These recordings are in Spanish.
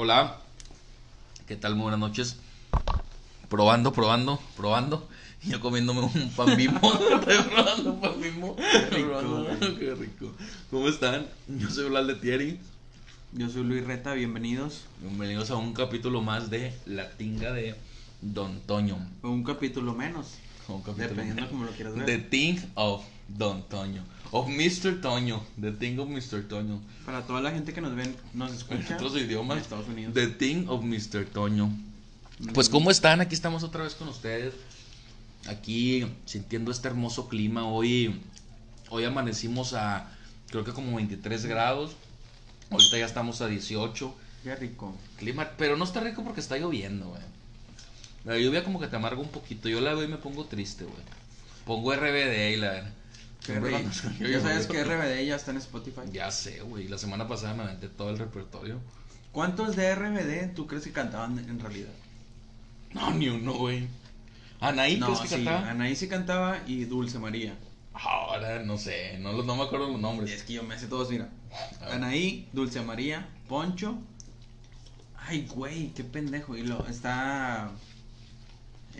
Hola, ¿qué tal? Muy buenas noches. Probando, probando, probando. Y yo comiéndome un pan bimbo. Estoy probando un pan bimbo. Qué rico, Qué rico. ¿Cómo están? Yo soy Blas de Thierry. Yo soy Luis Reta, bienvenidos Bienvenidos a un capítulo más de La Tinga de Don Toño. a un capítulo menos, Un capítulo dependiendo como lo quieras ver. The Thing of Don Toño. Of Mr. Toño. The Thing of Mr. Toño. Para toda la gente que nos ven, nos En escucha otros idiomas. en Estados Unidos. The Thing of Mr. Toño. Pues cómo están, aquí estamos otra vez con ustedes. Aquí sintiendo este hermoso clima. Hoy, hoy amanecimos a creo que como 23 grados. Ahorita ya estamos a 18. Qué rico. Clima, pero no está rico porque está lloviendo, güey. La lluvia como que te amarga un poquito. Yo la veo y me pongo triste, güey. Pongo RBD y la... Qué rico. Ya sabes que RBD ya está en Spotify. Ya sé, güey. La semana pasada me aventé todo el repertorio. ¿Cuántos de RBD tú crees que cantaban en realidad? No, ni uno, güey. Anaí, no, ¿crees que sí, cantaba? Anaí sí cantaba y Dulce María. Ahora no sé, no, me acuerdo los Y nombres. es que yo me sé todos, mira. Anaí, Dulce María, Poncho. Ay, güey, qué pendejo. Y lo está.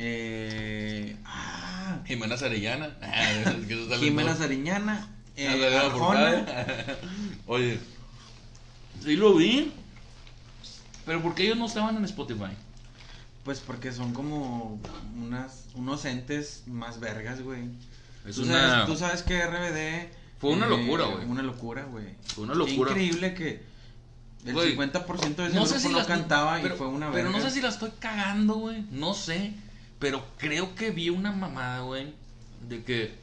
Eh. Ah. Jimena Sarellana. Ah, Jimena. Ah, Eh, portada. Oye, sí lo vi. Pero ¿por qué ellos no estaban en Spotify? Pues porque son como unas, unos entes más vergas, güey. Es Tú, una... sabes, tú sabes que RBD. Fue una eh, locura, güey. Una locura, güey. Fue una Qué locura. increíble que el Güey, 50% de ese No grupo sé si no la cantaba pero, y fue una Pero verga. no sé si la estoy cagando, güey. No sé. Pero creo que vi una mamada, güey. De que.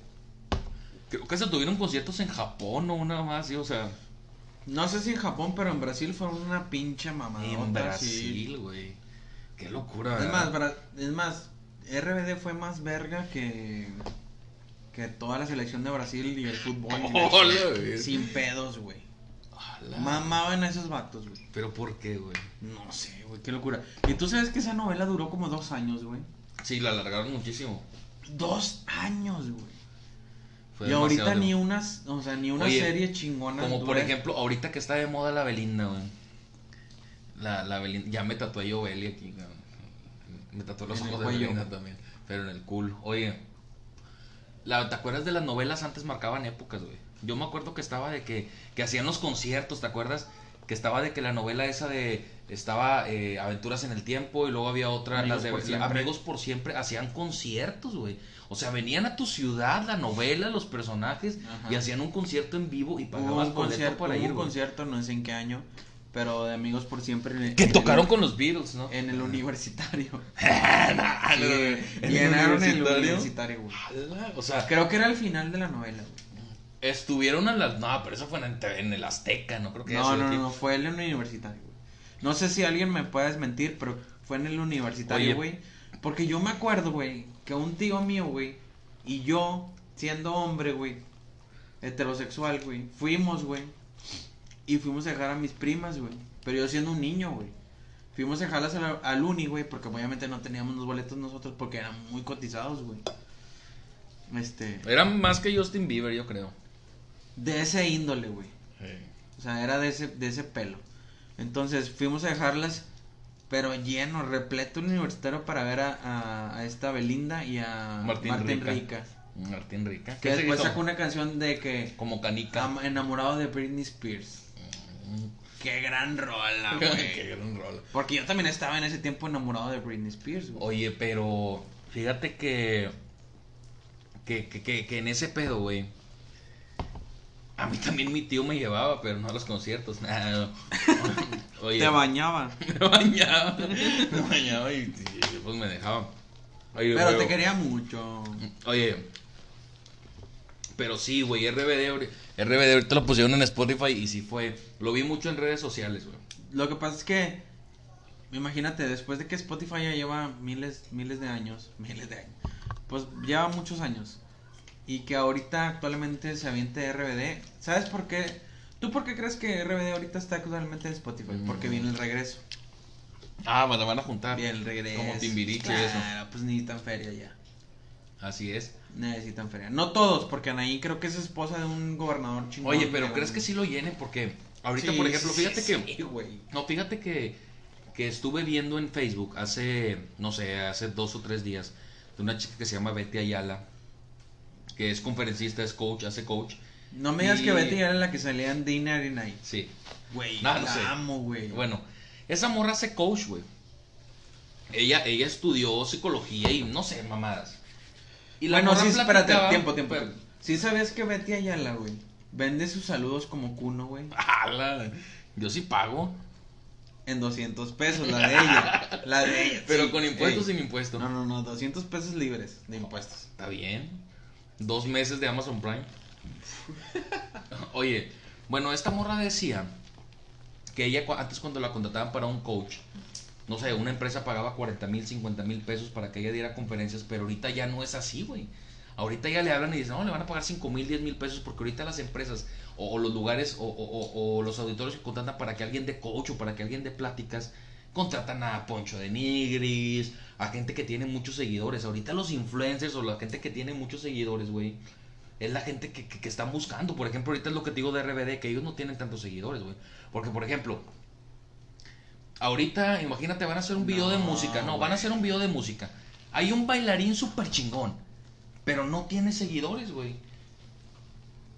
Creo que se tuvieron conciertos en Japón o una más, sí, o sea. No sé si en Japón, pero en Brasil fue una pinche mamada. En Brasil, güey. Qué locura, Es más, ¿verdad? Bra- es más, RBD fue más verga que que toda la selección de Brasil y el fútbol. Hola. Sin pedos, güey. Mamaban a esos vatos, güey. Pero ¿por qué, güey? No sé, güey, qué locura. Y tú sabes que esa novela duró como dos años, güey. Sí, la alargaron muchísimo. Dos años, güey. Fue Y ahorita ni unas, o sea, ni una Oye, serie chingona. Como por ejemplo, ahorita que está de moda la Belinda, güey. La, la Belinda. Ya me tatué yo Beli aquí, güey. Me tatué los En ojos de. Belinda también. Pero en el culo. Oye. La, ¿Te acuerdas de las novelas antes marcaban épocas, güey? Yo me acuerdo que estaba de que, que hacían los conciertos, ¿te acuerdas? Que estaba de que la novela esa de. Estaba eh, Aventuras en el Tiempo y luego había otra, Amigos las de por la- Siempre. Amigos por Siempre. Hacían conciertos, güey. O sea, venían a tu ciudad, la novela, los personajes Ajá. y hacían un concierto en vivo y Hubo pagabas un concierto, para hubo ir, un concierto, no sé en qué año, pero de Amigos por Siempre. en- Que en tocaron el- con los Beatles, ¿no? En el universitario. No, ¿en llenaron el universitario? güey. O sea, Creo que era el final de la novela, güey. estuvieron a las. No, pero eso fue en, en el Azteca, no creo que No, no, no, fue en el universitario. No sé si alguien me puede desmentir, pero fue en el universitario, güey. Porque yo me acuerdo, güey, que un tío mío, güey, y yo, siendo hombre, güey, heterosexual, güey, fuimos, güey, y fuimos a dejar a mis primas, güey. Pero yo siendo un niño, güey. Fuimos a dejarlas al, al uni, güey, porque obviamente no teníamos los boletos nosotros porque eran muy cotizados, güey. Este, Era más que Justin Bieber, yo creo. de ese índole, güey. O sea, era de ese, de ese pelo. Entonces fuimos a dejarlas, pero lleno, repleto universitario para ver a, a, a esta Belinda y a Martín Martín, Rica. Rica. Martín Rica. Que ¿Qué después sacó una canción de que Como canica. am- enamorado de Britney Spears. Qué gran rola, Qué güey. gran rola. Porque yo también estaba en ese tiempo enamorado de Britney Spears, güey. Oye, pero fíjate que, que, que, que, que en ese pedo, güey. A mí también mi tío me llevaba, pero no a los conciertos. Nah, Oye, Te bañaba. me bañaba. Me bañaba y, y, pues me dejaba. Oye, Pero güey, te quería mucho. Oye, pero sí, güey, RBD, RBD ahorita lo pusieron en Spotify y sí fue. Lo vi mucho en redes sociales, güey. Lo que pasa es que, imagínate, después de que Spotify ya lleva miles, miles de años, miles de años, pues lleva muchos años, y que ahorita actualmente se aviente RBD, ¿sabes por qué? ¿Tú por qué crees que RBD ahorita está actualmente en Spotify? Porque Mm. viene el regreso. Ah, me la van a juntar. Viene el regreso. Como Timbiriche y eso. Claro, pues necesitan feria ya. Así es. Necesitan feria. No todos, porque Anaí creo que es esposa de un gobernador chingón. Oye, pero ¿crees que sí lo llenen? Porque ahorita, Sí, por ejemplo, fíjate sí, que... No, fíjate que que estuve viendo en Facebook hace, no sé, hace dos o tres días, de una chica que se llama Betty Ayala, que es conferencista, es coach, hace coach. No me digas Y- que Betty era la que salía en Dinner Night. Sí. Güey, No, no la sé. amo, güey. Bueno, esa morra hace coach, güey. Ella, ella estudió psicología y no sé, mamadas. Y bueno, morra sí, espérate, tiempo, tiempo. pero- Sí sabes que Betty Ayala, güey, vende sus saludos como cuno, güey, Ala, yo sí pago. en 200 pesos, la de ella. la de ella. Pero sí. con impuestos Ey. sin impuestos. No, no, no, 200 pesos libres de impuestos. Está bien. Dos meses de Amazon Prime. Oye, bueno, esta morra decía que ella antes cuando la contrataban para un coach, no sé, una empresa pagaba 40 mil, 50 mil pesos para que ella diera conferencias, pero ahorita ya no es así, güey. Ahorita ya le hablan y dicen, no, le van a pagar 5 mil, 10 mil pesos porque ahorita las empresas o, los lugares o, o- los auditorios que contratan para que alguien dé coach o para que alguien dé pláticas, contratan a Poncho de Nigris, a gente que tiene muchos seguidores. Ahorita los influencers o la gente que tiene muchos seguidores, güey, es la gente que, que, que están buscando. Por ejemplo, ahorita es lo que te digo de RBD, que ellos no tienen tantos seguidores, güey. Porque, por ejemplo, ahorita, imagínate, van a hacer un video de música. No, van a hacer un video de música. Hay un bailarín súper chingón, pero no tiene seguidores, güey.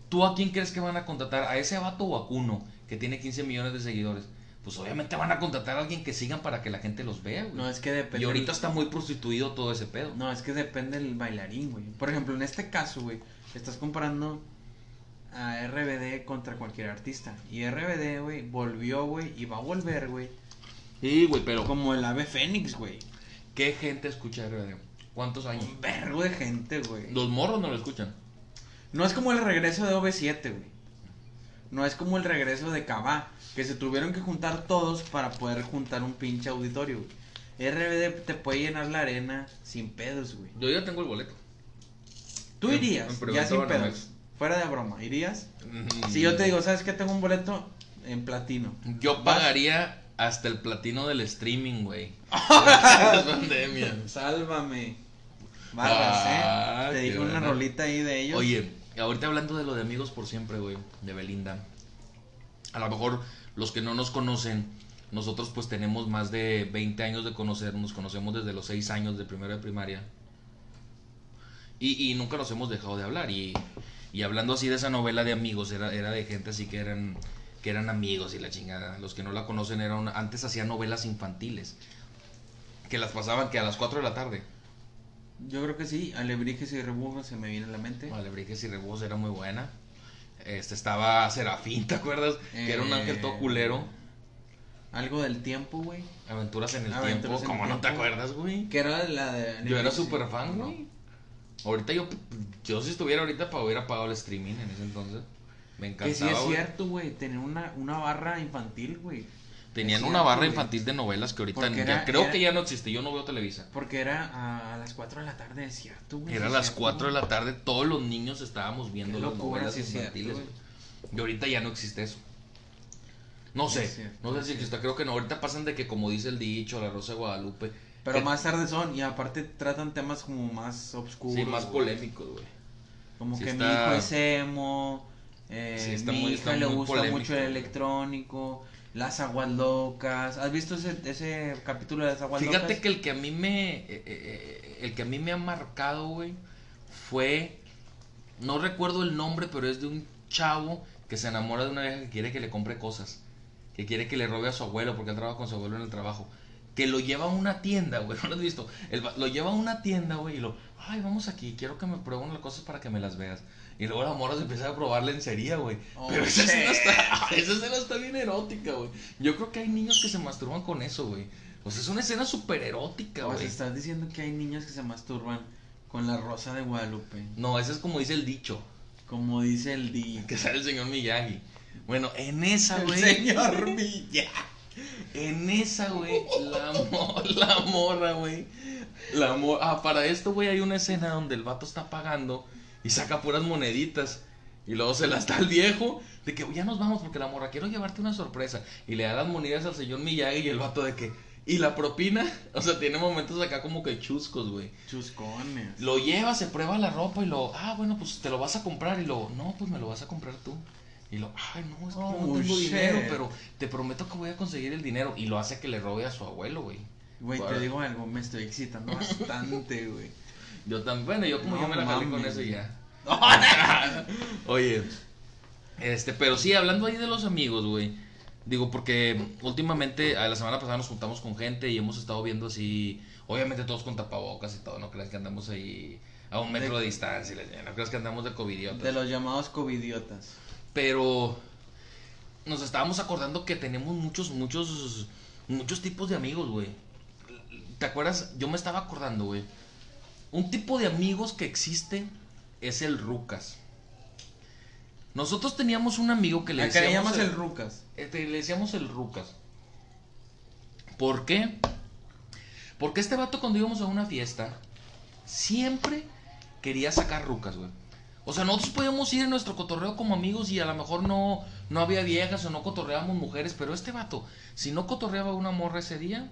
¿Tú a quién crees que van a contratar? ¿A ese vato vacuno que tiene 15 millones de seguidores? Pues obviamente van a contratar a alguien que sigan para que la gente los vea, güey. No, es que depende. y ahorita está muy prostituido todo ese pedo. No, es que depende del bailarín, güey. Por ejemplo, en este caso, güey, estás comparando a RBD contra cualquier artista. Y RBD, güey, volvió, güey, y va a volver, güey. Sí, güey, pero Como el ave fénix, güey. ¿qué gente escucha RBD? ¿Cuántos años? Un vergo de gente, güey. Los morros no lo escuchan. No es como el regreso de OV7, güey. No es como el regreso de Cabá, que se tuvieron que juntar todos para poder juntar un pinche auditorio, güey. RBD te puede llenar la arena sin pedos, güey. Yo ya tengo el boleto. Tú En- irías, en ya preventa sin pedos. Fuera de broma, ¿irías? Mm. Si yo te digo, ¿sabes qué? Tengo un boleto en platino. Yo ¿Vas? pagaría hasta el platino del streaming, güey. Pandemia. Sálvame. Barras, Ah, ¿eh? Te dije una rolita ahí de ellos. Oye, ahorita hablando de lo de amigos por siempre, güey, de Belinda. A lo mejor los que no nos conocen, nosotros pues tenemos más de 20 años de conocernos, nos conocemos desde los 6 años de primero de primaria. Y, y nunca nos hemos dejado de hablar. Y, y hablando así de esa novela de amigos, era, era de gente así que eran, que eran amigos y la chingada. Los que no la conocen eran, antes hacían novelas infantiles. Que las pasaban que a las 4 de la tarde. Yo creo que sí, alebrijes y rebujos se me viene a la mente. Alebrijes y Rebujos era muy buena. Este estaba Serafín, ¿te acuerdas? Que era un ángel todo Eh, culero. Algo del tiempo, güey. Aventuras en el Aventuras tiempo. en ¿Cómo el no te acuerdas, güey? Que era la de... Yo era súper fan, ¿no? güey. Ahorita yo, yo si estuviera ahorita para hubiera pagado el streaming en ese entonces. Me Que sí encantaba. es cierto, güey. Tener una, una barra infantil, güey. Tenían una barra güey. infantil de novelas que ahorita Porque ya- era- creo era- que ya no existe. Yo no veo Televisa. Porque era a, las 4 de la tarde, es cierto, güey. Era a las cierto, 4 de la tarde, todos los niños estábamos viendo las novelas sí es cierto, infantiles. güey. Y ahorita ya no existe eso. No sé, cierto, no sé si existe, creo que no. Ahorita pasan de que, como dice el dicho, la Rosa de Guadalupe. Pero que- más tarde son, y aparte tratan temas como más oscuros. Sí, más güey. polémicos, güey. Como Sí que mi está- hijo es emo, eh, Sí, está mi muy- hija está le gusta polémico, mucho el electrónico, las aguas locas. ¿Has visto ese, ese capítulo de las aguas Fíjate locas? que el que a mí me. eh, eh, eh, el que a mí me ha marcado, güey, fue. No recuerdo el nombre, pero es de un chavo que se enamora de una vieja que quiere que le compre cosas. Que quiere que le robe a su abuelo porque él trabaja con su abuelo en el trabajo. Que lo lleva a una tienda, güey. ¿No lo has visto? El lo lleva a una tienda, güey, y lo. Ay, vamos aquí, quiero que me prueben las cosas para que me las veas. Y luego la morra se empieza a probar lencería, güey. Oh, Pero esa escena, está, esa escena está bien erótica, güey. Yo creo que hay niños que se masturban con eso, güey. O sea, es una escena súper erótica, O sea, güey. estás diciendo que hay niños que se masturban con la rosa de Guadalupe. No, ese es como dice el dicho. Como dice el di. Que sale el señor Miyagi. Bueno, en esa, El güey. señor Villa. En esa, güey. La, mo- la morra, güey. La mo- Ah, para esto, güey, hay una escena donde el vato está pagando y saca puras moneditas. Y luego se las da al viejo. De que ya nos vamos porque la morra, quiero llevarte una sorpresa. Y le da las monedas al señor Miyagi y el vato de que. Y la propina, o sea, tiene momentos acá como que chuscos, güey. Chuscones. Lo lleva, se prueba la ropa y lo, ah, bueno, pues te lo vas a comprar y lo, no, pues me lo vas a comprar tú. Y lo, ay, no, es que Oh, no tengo shit. dinero, pero te prometo que voy a conseguir el dinero. Y lo hace que le robe a su abuelo, güey. Güey, te digo algo, me estoy excitando bastante, güey. Yo también, bueno, yo como No yo me la jalé con eso ya. Oye, este, pero sí, hablando ahí de los amigos, güey. Digo, porque últimamente, la semana pasada nos juntamos con gente y hemos estado viendo así, obviamente todos con tapabocas y todo, no creas que andamos ahí a un metro de, De- distancia, no creas que andamos de covidiotas. De los llamados covidiotas. Pero nos estábamos acordando que tenemos muchos, muchos, muchos tipos de amigos, güey. ¿Te acuerdas? Yo me estaba acordando, güey. Un tipo de amigos que existe es el Rucas. Nosotros teníamos un amigo que le Acá le decíamos llamas el Rucas. este, le decíamos el Rucas. ¿Por qué? Porque este vato cuando íbamos a una fiesta siempre quería sacar rucas, güey. O sea, nosotros podíamos ir en nuestro cotorreo como amigos y a lo mejor no, no había viejas o no cotorreábamos mujeres, pero este vato, si no cotorreaba una morra ese día,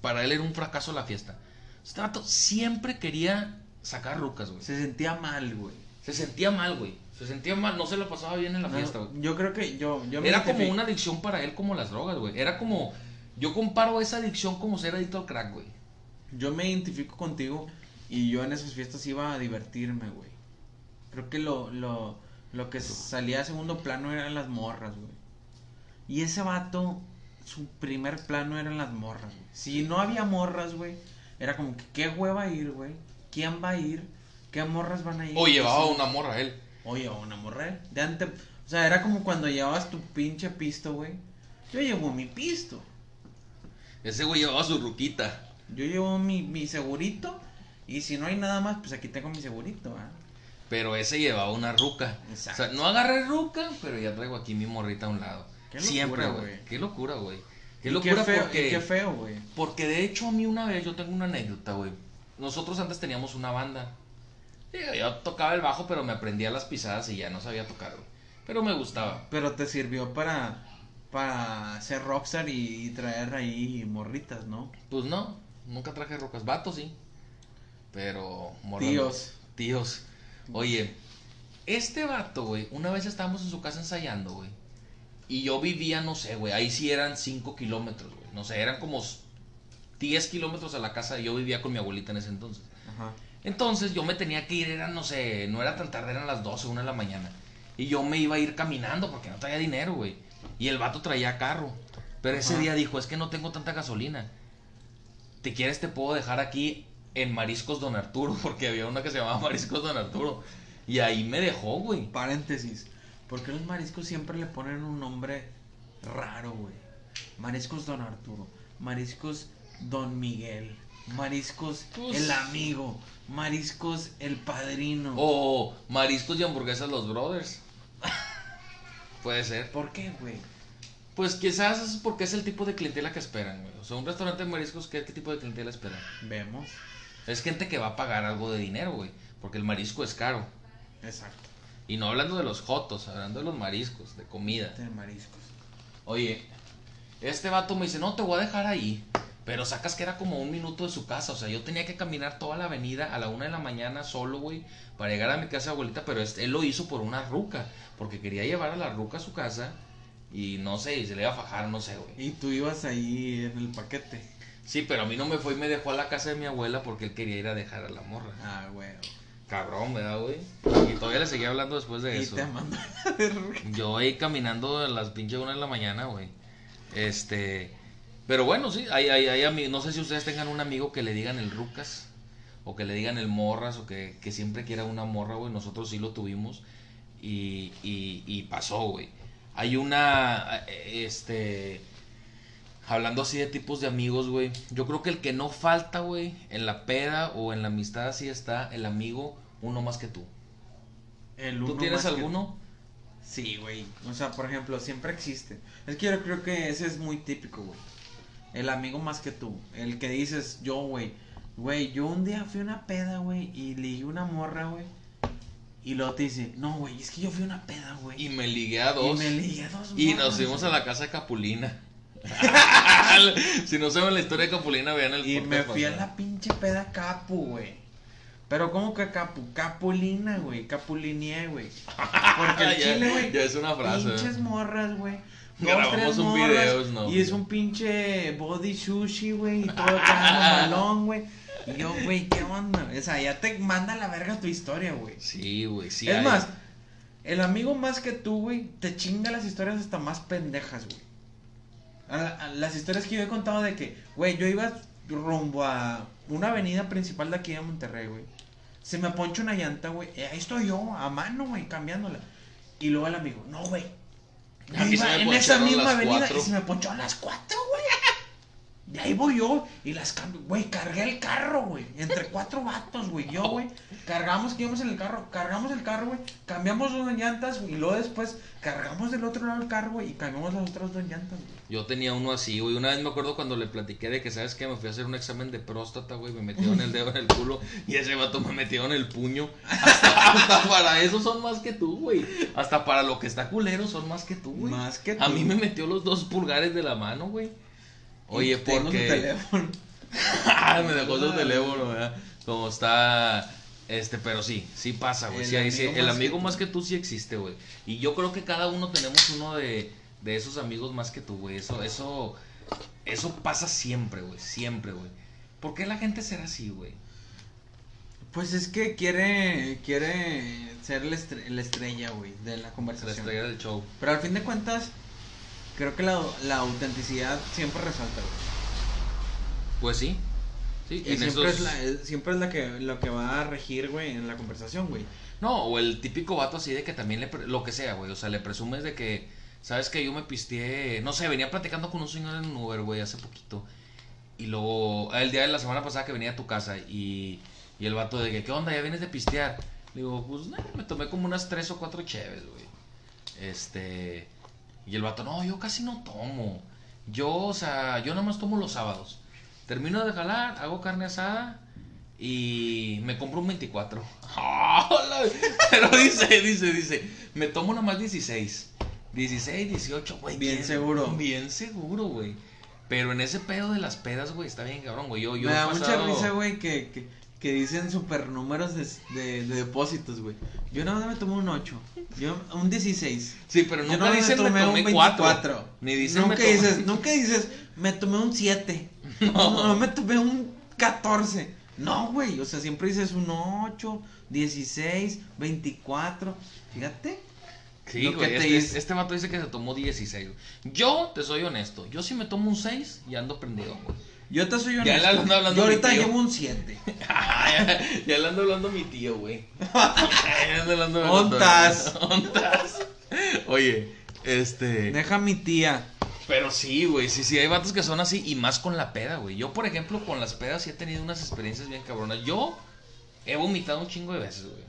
para él era un fracaso la fiesta. Este vato siempre quería sacar rucas, güey. Se sentía mal, güey. Se sentía mal, güey. Se sentía mal, no se la pasaba bien en la No, fiesta, güey. yo creo que yo, yo me Era como una adicción para él como las drogas, güey. Era como... Yo comparo esa adicción como ser adicto al crack, güey. Yo me identifico contigo y yo en esas fiestas iba a divertirme, güey. Creo que lo, lo, lo que salía a segundo plano eran las morras, güey. Y ese vato, su primer plano eran las morras, güey. Si no había morras, güey, era como que qué hueva ir, güey. ¿Quién va a ir? ¿Qué morras van a ir? O llevaba una morra él. O llevaba una morra. De antes, o sea, era como cuando llevabas tu pinche pisto, güey. Yo llevo mi pisto. Ese güey llevaba su ruquita. Yo llevo mi, mi segurito. Y si no hay nada más, pues aquí tengo mi segurito, ¿ah? Pero ese llevaba una ruca. Exacto. O sea, no agarré ruca, pero ya traigo aquí mi morrita a un lado. Qué locura, Siempre, güey. Qué locura, güey. Qué Y locura feo, porque... y qué feo, güey. Porque de hecho a mí una vez, yo tengo una anécdota, güey. Nosotros antes teníamos una banda. Yo tocaba el bajo, pero me aprendía las pisadas y ya no sabía tocar, güey. Pero me gustaba. Pero te sirvió para, para ser rockstar y, y traer ahí morritas, ¿no? Pues no, nunca traje rocas. Vatos sí. Pero morras no. Tíos. Tíos. Oye, este vato, güey, una vez estábamos en su casa ensayando, güey. Y yo vivía, no sé, güey, ahí sí eran 5 kilómetros, güey. No sé, eran como 10 kilómetros a la casa. Yo vivía con mi abuelita en ese entonces. Ajá. Entonces yo me tenía que ir, era, no sé, no era tan tarde, eran las 12, 1 de la mañana. Y yo me iba a ir caminando porque no traía dinero, güey. Y el vato traía carro. Pero ese Ajá. día dijo, es que no tengo tanta gasolina. Si quieres te puedo dejar aquí en Mariscos Don Arturo, porque había una que se llamaba Mariscos Don Arturo. Y ahí me dejó, güey. Paréntesis. ¿Por qué los mariscos siempre le ponen un nombre raro, güey? Mariscos Don Arturo. Mariscos Don Miguel. Mariscos Pues- el amigo. Mariscos el padrino. O Mariscos y Hamburguesas Los Brothers. Puede ser. ¿Por qué, güey? Pues quizás es porque es el tipo de clientela que esperan, güey. O sea, un restaurante de mariscos, ¿qué, qué tipo de clientela esperan? Vemos. Es gente que va a pagar algo de dinero, güey. Porque el marisco es caro. Exacto. Y no hablando de los jotos, hablando de los mariscos, de comida. De mariscos. Oye, este vato me dice, no, te voy a dejar ahí. Pero sacas que era como un minuto de su casa. O sea, yo tenía que caminar toda la avenida a la una de la mañana solo, güey, para llegar a mi casa de abuelita. Pero él lo hizo por una ruca. Porque quería llevar a la ruca a su casa. Y no sé, y se le iba a fajar, no sé, güey. Y tú ibas ahí en el paquete. Sí, pero a mí no me fue y me dejó a la casa de mi abuela porque él quería ir a dejar a la morra. Ah, güey. Cabrón, ¿verdad, güey? Y todavía le seguía hablando después de Y eso. te mandó a ver. Yo ahí caminando a las pinche una de la mañana, güey. Este. Pero bueno, sí, hay, hay, hay No sé si ustedes tengan un amigo que le digan el Rucas. O que le digan el Morras. O que, que siempre quiera una morra, güey. Nosotros sí lo tuvimos. Y, y, y pasó, güey. Hay una. eh, Este. Hablando así de tipos de amigos, güey. Yo creo que el que no falta, güey, en la peda o en la amistad así está el amigo uno más que tú. El ¿Tú uno tienes más que- alguno? Sí, güey. O sea, por ejemplo, siempre existe. Es que yo creo que ese es muy típico, güey. El amigo más que tú. El que dices, yo, güey. Güey, yo un día fui a una peda, güey, y ligué una morra, güey. Y luego te dice, no, güey, es que yo fui a una peda, güey. Y me ligué a dos. Y me ligué a dos Y morras, nos fuimos a la casa de Capulina. si no saben la historia de Capulina, vean el Y me fui a la pinche peda capu, güey. Pero como que capu, capulina, güey, capulineé, güey. Porque el Ya- chile, güey. ya es una frase. Pinches morras, güey. Grabamos tres un morras, video, no, Y es un pinche body sushi, güey, y todo acá balón, güey. Y yo, güey, ¿qué onda? O sea, ya te manda la verga tu historia, güey. Sí, güey, sí. es hay. más, el amigo más que tú, güey, te chinga las historias hasta más pendejas, güey. A la- a las historias que yo he contado de que, güey, yo iba rumbo a una avenida principal de aquí de Monterrey, güey. Se me poncha una llanta, güey. ahí estoy yo, a mano, güey, cambiándola. Y luego el amigo, no, güey. En esa misma avenida y se me ponchó a las cuatro, güey. De ahí voy yo y las cambio, güey, cargué el carro, güey, entre cuatro vatos, güey, yo, güey, cargamos que íbamos en el carro, cargamos el carro, güey, cambiamos dos llantas, güey, y luego después cargamos del otro lado el carro, güey, y cambiamos las otras dos llantas, güey. Yo tenía uno así, güey. Una vez me acuerdo cuando le platiqué de que, ¿sabes qué? Me fui a hacer un examen de próstata, güey. Me metieron el dedo en el culo y ese vato me metió en el puño. Hasta, hasta para eso son más que tú, güey. Hasta para lo que está culero son más que tú, güey. Más que A tú. mí me metió los dos pulgares de la mano, güey. Oye, tengo su porque... teléfono. Ah, me dejó su teléfono, ¿verdad? Como está... Este, pero sí, sí pasa, güey. El Sí, ahí sí, amigo el más amigo que tú. más que tú sí existe, güey. Y yo creo que cada uno tenemos uno de, de esos amigos más que tú, güey. Eso, eso, eso pasa siempre, güey. Siempre, güey. ¿Por qué la gente será así, güey? Pues es que quiere, quiere ser la, estre- la estrella, güey, de la La conversación. estrella del show. Pero al fin de cuentas, creo que la, la autenticidad siempre resalta, güey. Pues sí. Sí, Y en siempre, esos- es la, es- siempre es la que, lo que va a regir, güey, en la conversación, güey. No, o el típico vato así de que también le... pre- Lo que sea, güey. O sea, le presumes de que... Sabes que yo me pisteé... No sé, venía platicando con un señor en un Uber, güey, hace poquito. Y luego... El día de la semana pasada que venía a tu casa y... Y el vato de que, ¿qué onda? ¿Ya vienes de pistear? Le digo, pues, no, me tomé como unas tres o cuatro cheves, güey. Este... Y el vato, no, yo casi no tomo. Yo, o sea, yo nada más tomo los sábados. Termino de jalar, hago carne asada y me compro un 24. ¡Hola! Pero dice, dice, dice, me tomo nada más 16. 16, 18, güey. Bien seguro. Bien seguro, güey. Pero en ese pedo de las pedas, güey, está bien cabrón, güey. Yo, yo Me da mucha risa, güey, que, que, que dicen super números de, de, de depósitos, güey. Yo nada más me tomé un 8. Yo, un 16. Sí, pero Yo nunca nada más dicen me tomé un 4. Ni dicen nunca me tomé... dices, nunca dices, me tomé un 7. No. No. me tomé un 14. No, güey, o sea, siempre dices un 8, 16, 24. Fíjate. Sí, Lo que güey, te este, este vato dice que se tomó 16. güey. Yo, te soy honesto, yo si me tomo un 6 y ando prendido, güey. Yo te soy Ya honesto. le ando hablando Yo ahorita llevo un 7. ya, ya le ando hablando a mi tío, güey. Ya ando hablando a- Ontas. Ontas. Oye, este... Deja a mi tía. Pero sí, güey, sí, sí, hay vatos que son así y más con la peda, güey. Yo, por ejemplo, con las pedas sí he tenido unas experiencias bien cabronas. Yo he vomitado un chingo de veces, güey.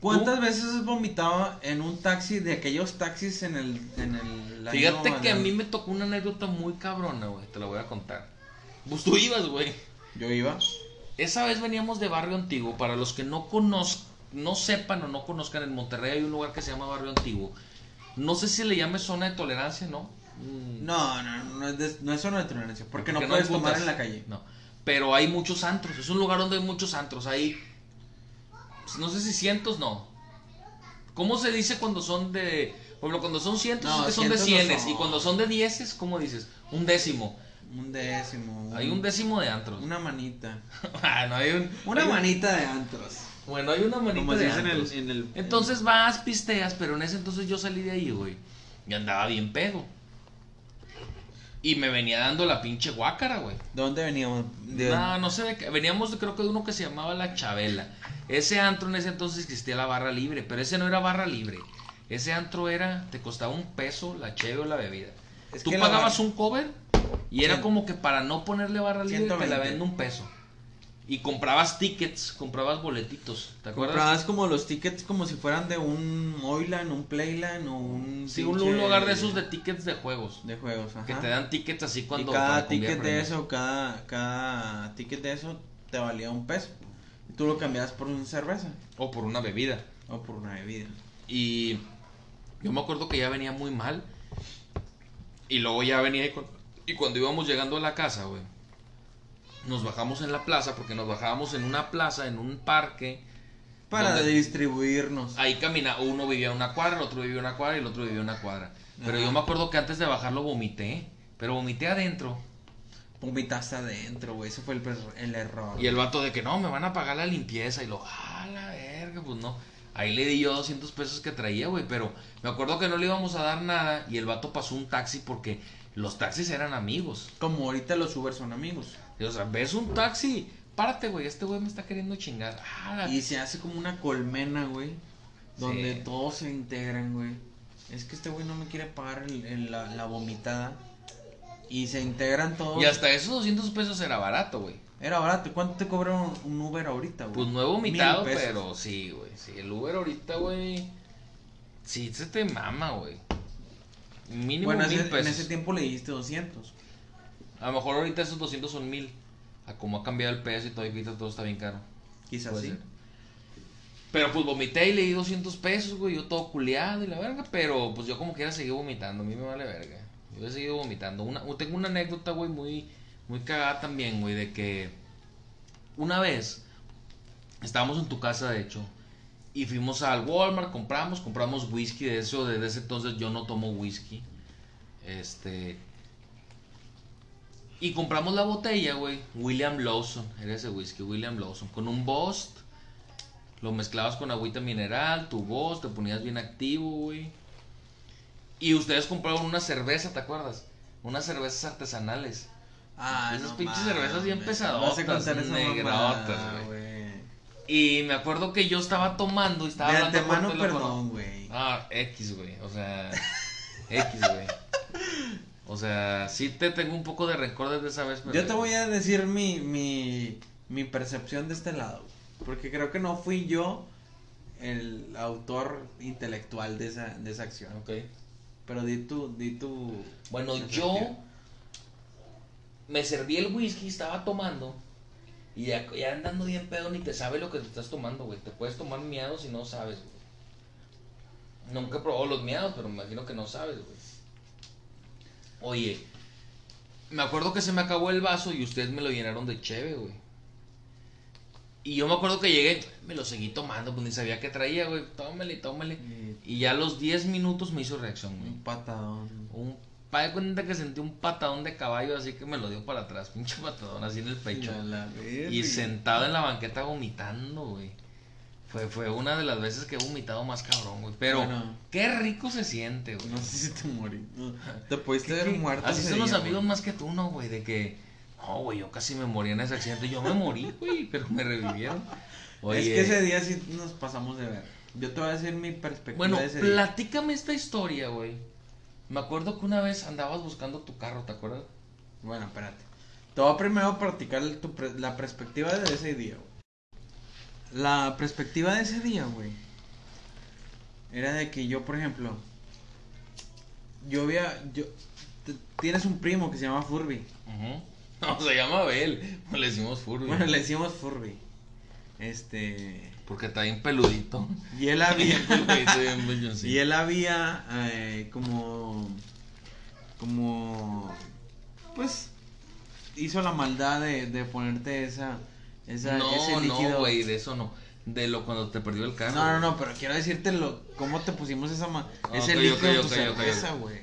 ¿Cuántas veces has vomitado en un taxi de aquellos taxis en el. En el Fíjate año que a mí me tocó una anécdota muy cabrona, güey. Te la voy a contar. Pues tú ibas, güey. Yo iba. Esa vez veníamos de Barrio Antiguo. Para los que no conozcan, no sepan o no conozcan, en Monterrey hay un lugar que se llama Barrio Antiguo. No sé si le llame zona de tolerancia, ¿no? Mm, No, no, no es, de- no es zona de tolerancia. Porque, no puedes tomar en la calle. No. Pero hay muchos antros. Es un lugar donde hay muchos antros. Hay. pues, No sé si cientos, no. ¿Cómo se dice cuando son de. Por ejemplo, cuando son cientos No, es que son de no cienes. son. Y cuando son de dieces, ¿cómo dices? Un décimo. Un décimo. Hay un décimo de antros. Una manita. ah, no, hay un. Una hay un- manita de antros. Bueno, hay una manita Como de dice en el, antros. en el. Entonces vas, pisteas, pero en ese entonces yo salí de ahí, güey. Y andaba bien pedo. Y me venía dando la pinche guácara, güey. ¿De dónde veníamos? De... No, no sé de qué. Veníamos, de- creo que de uno que se llamaba La Chabela. Ese antro en ese entonces existía la barra libre, pero ese no era barra libre. Ese antro era, te costaba un peso la cheve o la bebida. Es Tú pagabas barra- un cover y era como que para no ponerle barra libre te la 120. vendo un peso. Y comprabas tickets, comprabas boletitos, ¿te acuerdas? Comprabas como los tickets como si fueran de un Moyland, un Playland o un. Sí, un, lugar de esos de tickets de juegos. De juegos, ajá. Que te dan tickets así cuando... y cada ticket de eso, cada, cada ticket de eso te valía un peso. Y tú lo cambiabas por una cerveza O por una bebida. o por una bebida. Y yo me acuerdo que ya venía muy mal. Y luego ya venía cu- y cuando íbamos llegando a la casa, güey. nos bajamos en la plaza, porque nos bajábamos en una plaza, en un parque. Para distribuirnos. Ahí camina, uno vivía en una cuadra, el otro vivía en una cuadra y el otro vivía en una cuadra. Pero Ajá. yo me acuerdo que antes de bajarlo vomité, pero vomité adentro. Vomitaste adentro, güey. Ese fue el, el error. Y el vato de que no, me van a pagar la limpieza. Y lo, ah, la verga, pues no. Ahí le di yo 200 pesos que traía, güey. Pero me acuerdo que no le íbamos a dar nada. Y el vato pasó un taxi porque los taxis eran amigos. Como ahorita los Uber son amigos. Y, o sea, ves un taxi, párate, güey. Este güey me está queriendo chingar. Ah, Y se hace como una colmena, güey. Donde Sí. todos se integran, güey. Es que este güey no me quiere pagar el- el- la, la vomitada. Y se integran todos. Y hasta esos 200 pesos era barato, güey. Era barato. ¿Cuánto te cobra un, Uber ahorita, güey? Pues no he vomitado, pero sí, güey. Sí, el Uber ahorita, güey. Sí, se te mama, güey. Mínimo Bueno, mil ese- pesos. en ese tiempo le dijiste 200. A lo mejor ahorita esos 200 son mil. A como ha cambiado el peso y todo, y ahorita todo está bien caro. Quizás Puede sí. ser. Pero pues vomité y le di 200 pesos, güey. Yo todo culeado y la verga. Pero pues yo como quiera seguir vomitando. A mí me vale verga. Yo he seguido vomitando. Una, tengo una anécdota, güey, muy, muy cagada también, güey. De que una vez estábamos en tu casa, de hecho. Y fuimos al Walmart, compramos, compramos whisky. De eso, desde ese entonces yo no tomo whisky. Este. Y compramos la botella, güey. William Lawson, era ese whisky, William Lawson. Con un Bost. Lo mezclabas con agüita mineral, tu Bost, te ponías bien activo, güey. Y ustedes compraron una cerveza, ¿te acuerdas? Unas cervezas artesanales. Ah, Esas no pinches cervezas bien pesadotas, contar esa negrotas, güey. Y me acuerdo que yo estaba tomando y estaba De hablando antemano, perdón, güey. Ah, X, güey. O sea, X, güey. O sea, sí te tengo un poco de rencor desde esa vez. pero- Yo te voy a decir mi, mi, mi percepción de este lado. Porque creo que no fui yo el autor intelectual de esa, de esa acción. Ok. Pero di tu, di tu... Bueno, yo me serví el whisky, estaba tomando. Y ya, ya andando bien pedo, ni te sabe lo que te estás tomando, güey. Te puedes tomar miados y no sabes, güey. Nunca he probado los miados, pero me imagino que no sabes, güey. Oye, me acuerdo que se me acabó el vaso y ustedes me lo llenaron de cheve, güey. Y yo me acuerdo que llegué, me lo seguí tomando, pues ni sabía qué traía, güey. Tómale, tómale. Y Y ya a los 10 minutos me hizo reacción, güey. un patadón. Un pa de cuenta que sentí un patadón de caballo así que me lo dio para atrás, pinche patadón así en el pecho. Y sentado en la banqueta vomitando, güey. Fue, fue una de las veces que he vomitado más cabrón, güey. Pero Bueno. qué rico se siente, güey. No sé si te morí. No, Te pudiste ¿Qué- haber qué? muerto. Así son los día, amigos güey. más que tú, ¿no, güey? De que, no, güey, yo casi me morí en ese accidente. Yo me morí, güey, pero me revivieron. Oye, Es que ese día sí nos pasamos de ver. Yo te voy a decir mi perspectiva bueno, de ese día. platícame esta historia, güey. Me acuerdo que una vez andabas buscando tu carro, ¿te acuerdas? Bueno, espérate. Te voy a primero practicar tu pre- la perspectiva de ese día, güey. La perspectiva de ese día, güey. Era de que yo, por ejemplo, yo había, yo, tienes un primo que se llama Furby. No, se llama Abel. Le decimos Furby. Bueno, le decimos Furby. Este, Porque está bien peludito. y él había, y él había, eh, como, como, pues, hizo la maldad de, de ponerte esa, esa, ese No, líquido. no, güey, de eso no. De lo cuando te perdió el carro. No, no, no, pero quiero decirte lo, cómo te pusimos esa ma ese Ok, líquido en tu ok, ok, cerveza, güey.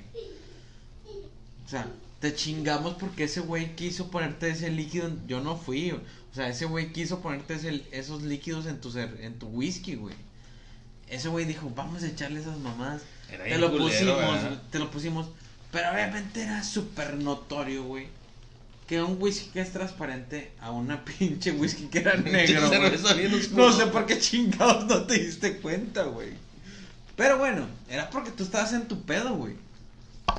O sea, te chingamos porque ese güey quiso ponerte ese líquido. en- Yo no fui. O sea, ese güey quiso ponerte ese- esos líquidos en tu cer- en tu whisky, güey. Ese güey dijo, vamos a echarle esas mamadas. Era Te lo culero, pusimos, te lo pusimos. Pero obviamente era súper notorio, güey. Que un whisky que es transparente a una pinche whisky que era negro. No sé por qué chingados no te diste cuenta, güey. Pero bueno, era porque tú estabas en tu pedo, güey.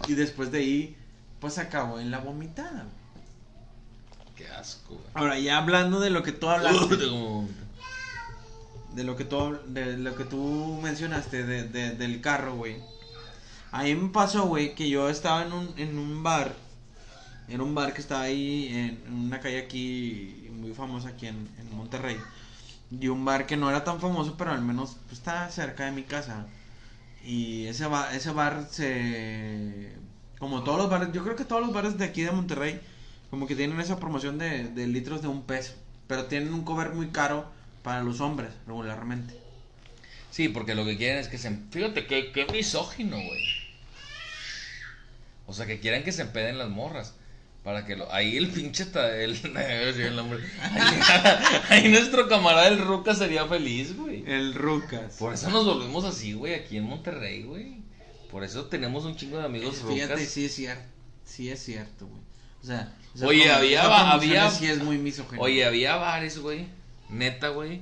Y después de ahí, pues acabó en la vomitada, güey. Qué asco, güey. Ahora, ya hablando de lo que tú hablaste, de lo que tú, de lo que tú mencionaste de, de- del carro, güey. A mí me pasó, güey, que yo estaba en un, en un bar. En un bar que estaba ahí en, una calle aquí, muy famosa aquí en, en Monterrey. Y un bar que no era tan famoso, pero al menos pues, está cerca de mi casa. Y ese, ba- ese bar se... Como todos los bares, yo creo que todos los bares de aquí de Monterrey, Como que tienen esa promoción de, de litros de un peso. Pero tienen un cover muy caro para los hombres, regularmente. Sí, porque lo que quieren es que se... Fíjate, qué, qué misógino, güey. O sea, que quieran que se empeden las morras. Para que lo... Ahí el pinche... ta- El... el nombre. Ahí, ahí nuestro camarada el Ruca sería feliz, güey. El Rucas. Por eso nos volvemos así, güey, aquí en Monterrey, güey. Por eso tenemos un chingo de amigos Fíjate, rucas. sí es cierto. Sí es cierto, güey. O sea, esa Oye, promo- había- había- Sí es muy. Oye, había bares, güey. Neta, güey.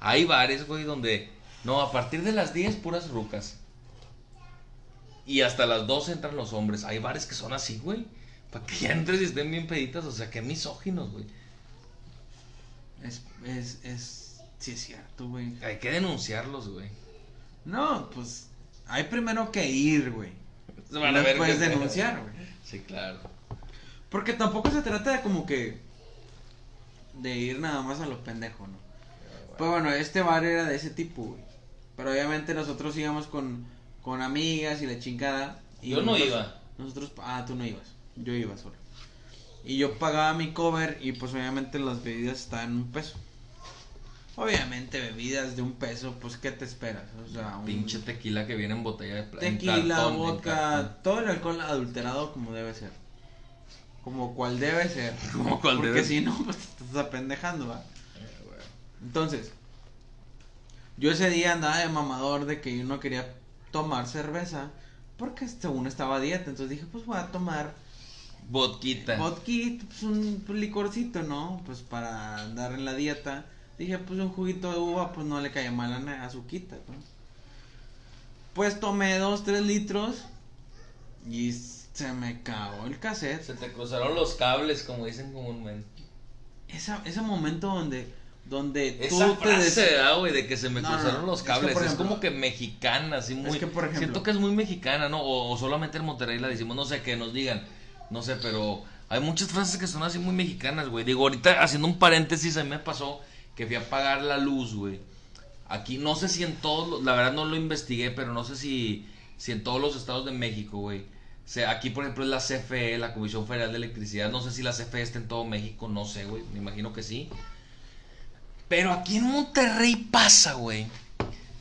Hay bares, güey, donde. No, a partir de las 10, puras rucas. Y hasta las 12 entran los hombres. Hay bares que son así, güey. Para que ya entres y estén bien peditas. O sea, qué misóginos, güey. Es, es, es, sí es cierto, güey. Hay que denunciarlos, güey. No, pues, hay primero que ir, güey. Se van a ver Después que- denunciar, güey. Sí, claro. Porque tampoco se trata de como que, de ir nada más a los pendejos, ¿no? Pues bueno, este bar era de ese tipo, güey. Pero obviamente nosotros íbamos con, con amigas y la chingada. Y Yo no iba. Nosotros, ah, tú no ibas. Yo iba solo. Y yo pagaba mi cover y pues obviamente las bebidas estaban en un peso. Obviamente bebidas de un peso, pues ¿qué te esperas? O sea, un Pinche tequila que viene en botella de en tequila, cartón, vodka, todo el alcohol adulterado como debe ser. Como cual debe ser. Como cual Porque debe- si no, pues te estás apendejando, ¿va? Entonces, yo ese día andaba de mamador de que yo no quería tomar cerveza porque según estaba a dieta. Entonces dije, pues voy a tomar Vodquita. vodka, pues un licorcito, ¿no? Pues para andar en la dieta. Dije, pues un juguito de uva, pues no le cae mal a azuquita, ¿no? Pues tomé dos, tres litros y se me cagó el cassette. Se te cruzaron los cables, como dicen comúnmente. Esa, ese momento donde, donde tú Esa te frase, des- ¿verdad, güey? De que se me No, cruzaron los Es que, cables. Es, por ejemplo- como que mexicana, así muy. que, por ejemplo- Siento que es muy mexicana, ¿no? O, o solamente en Monterrey la decimos, no sé, que nos digan. No sé, pero hay muchas frases que son así muy mexicanas, güey. Digo, ahorita haciendo un paréntesis, a mí me pasó que fui a apagar la luz, güey. Aquí, no sé si en todos, la verdad no lo investigué, pero no sé si, si en todos los estados de México, güey. O sea, aquí, por ejemplo, es la CFE, la Comisión Federal de Electricidad. No sé si la CFE está en todo México, no sé, güey. Me imagino que sí. Pero aquí en Monterrey pasa, güey,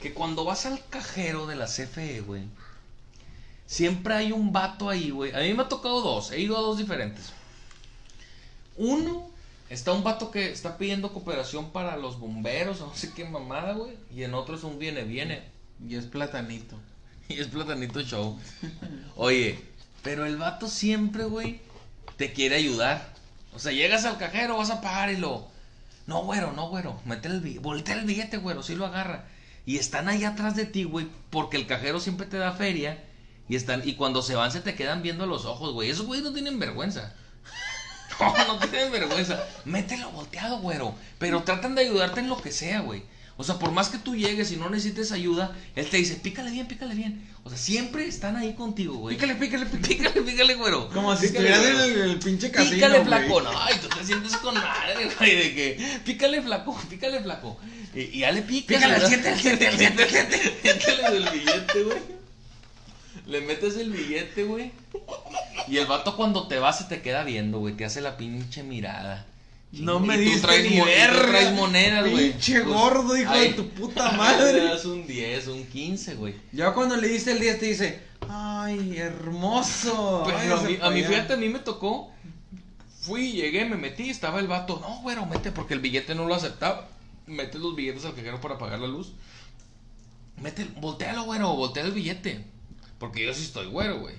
que cuando vas al cajero de la CFE, güey, siempre hay un vato ahí, güey. A mí me ha tocado dos, he ido a dos diferentes. Uno, está un vato que está pidiendo cooperación para los bomberos, no sé qué mamada, güey. Y en otro es un viene, viene. Y es platanito. Y es platanito show. Oye, pero el vato siempre, güey, te quiere ayudar. O sea, llegas al cajero, vas a pagar y lo. No, güero, no, güero. Mete el billete. Voltea el billete, güero. Sí lo agarra. Y están ahí atrás de ti, güey. Porque el cajero siempre te da feria. Y están. Y cuando se van, se te quedan viendo los ojos, güey. Esos güey no tienen vergüenza. No, no tienen vergüenza. Mételo volteado, güero. Pero tratan de ayudarte en lo que sea, güey. O sea, por más que tú llegues y no necesites ayuda, él te dice, pícale bien, pícale bien. O sea, siempre están ahí contigo, güey. Pícale, pícale, pícale. Pícale, pícale, güero. Como si estuvieras en el, el pinche casino, Pícale, flaco. No, ay, tú te sientes con madre, güey, de que. Pícale, flaco, pícale, flaco. Y, y ya le picas. Pícale al siete, al siete, al siete, al siete. Pícale el billete, güey. Le metes el billete, güey. Y el vato cuando te va se te queda viendo, güey. Te hace la pinche mirada. No me diste traes ni y tú verga. traes monedas, güey. Pinche Pues, gordo, hijo ay, de tu puta madre. Le das un 10, un 15, güey. Ya cuando le diste el 10 te dice, ay, hermoso. Pero a mí, pa' a mí, allá". fíjate, a mí me tocó. Fui, llegué, me metí, estaba el vato. No, güero, mete, porque el billete no lo aceptaba. Mete los billetes al cajero para pagar la luz. Mete, voltealo, güero, voltea el billete. Porque yo sí estoy güero, güey.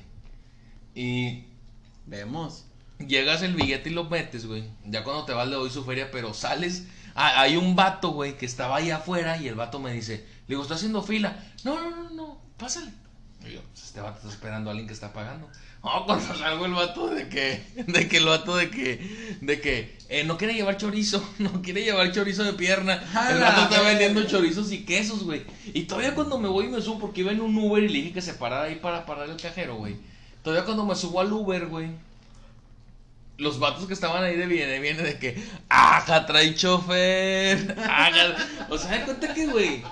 Y Vemos. Llegas el billete y lo metes, güey. Ya cuando te vas le doy su feria, pero sales. Ah, hay un vato, güey, que estaba ahí afuera y el vato me dice, le digo, está haciendo fila. No, no, no, no, pásale. Y yo, pues este vato está esperando a alguien que está pagando. No, cuando salgo el vato de que, de que el vato de que, de que, eh, no quiere llevar chorizo, no quiere llevar chorizo de pierna. El vato está vendiendo chorizos y quesos, güey. Y todavía cuando me voy y me subo, porque iba en un Uber y le dije que se parara ahí para parar el cajero, güey. Todavía cuando me subo al Uber, güey, los vatos que estaban ahí de viene, viene de que, ajá, trae chofer, ajá. O sea, hay cuenta que, güey,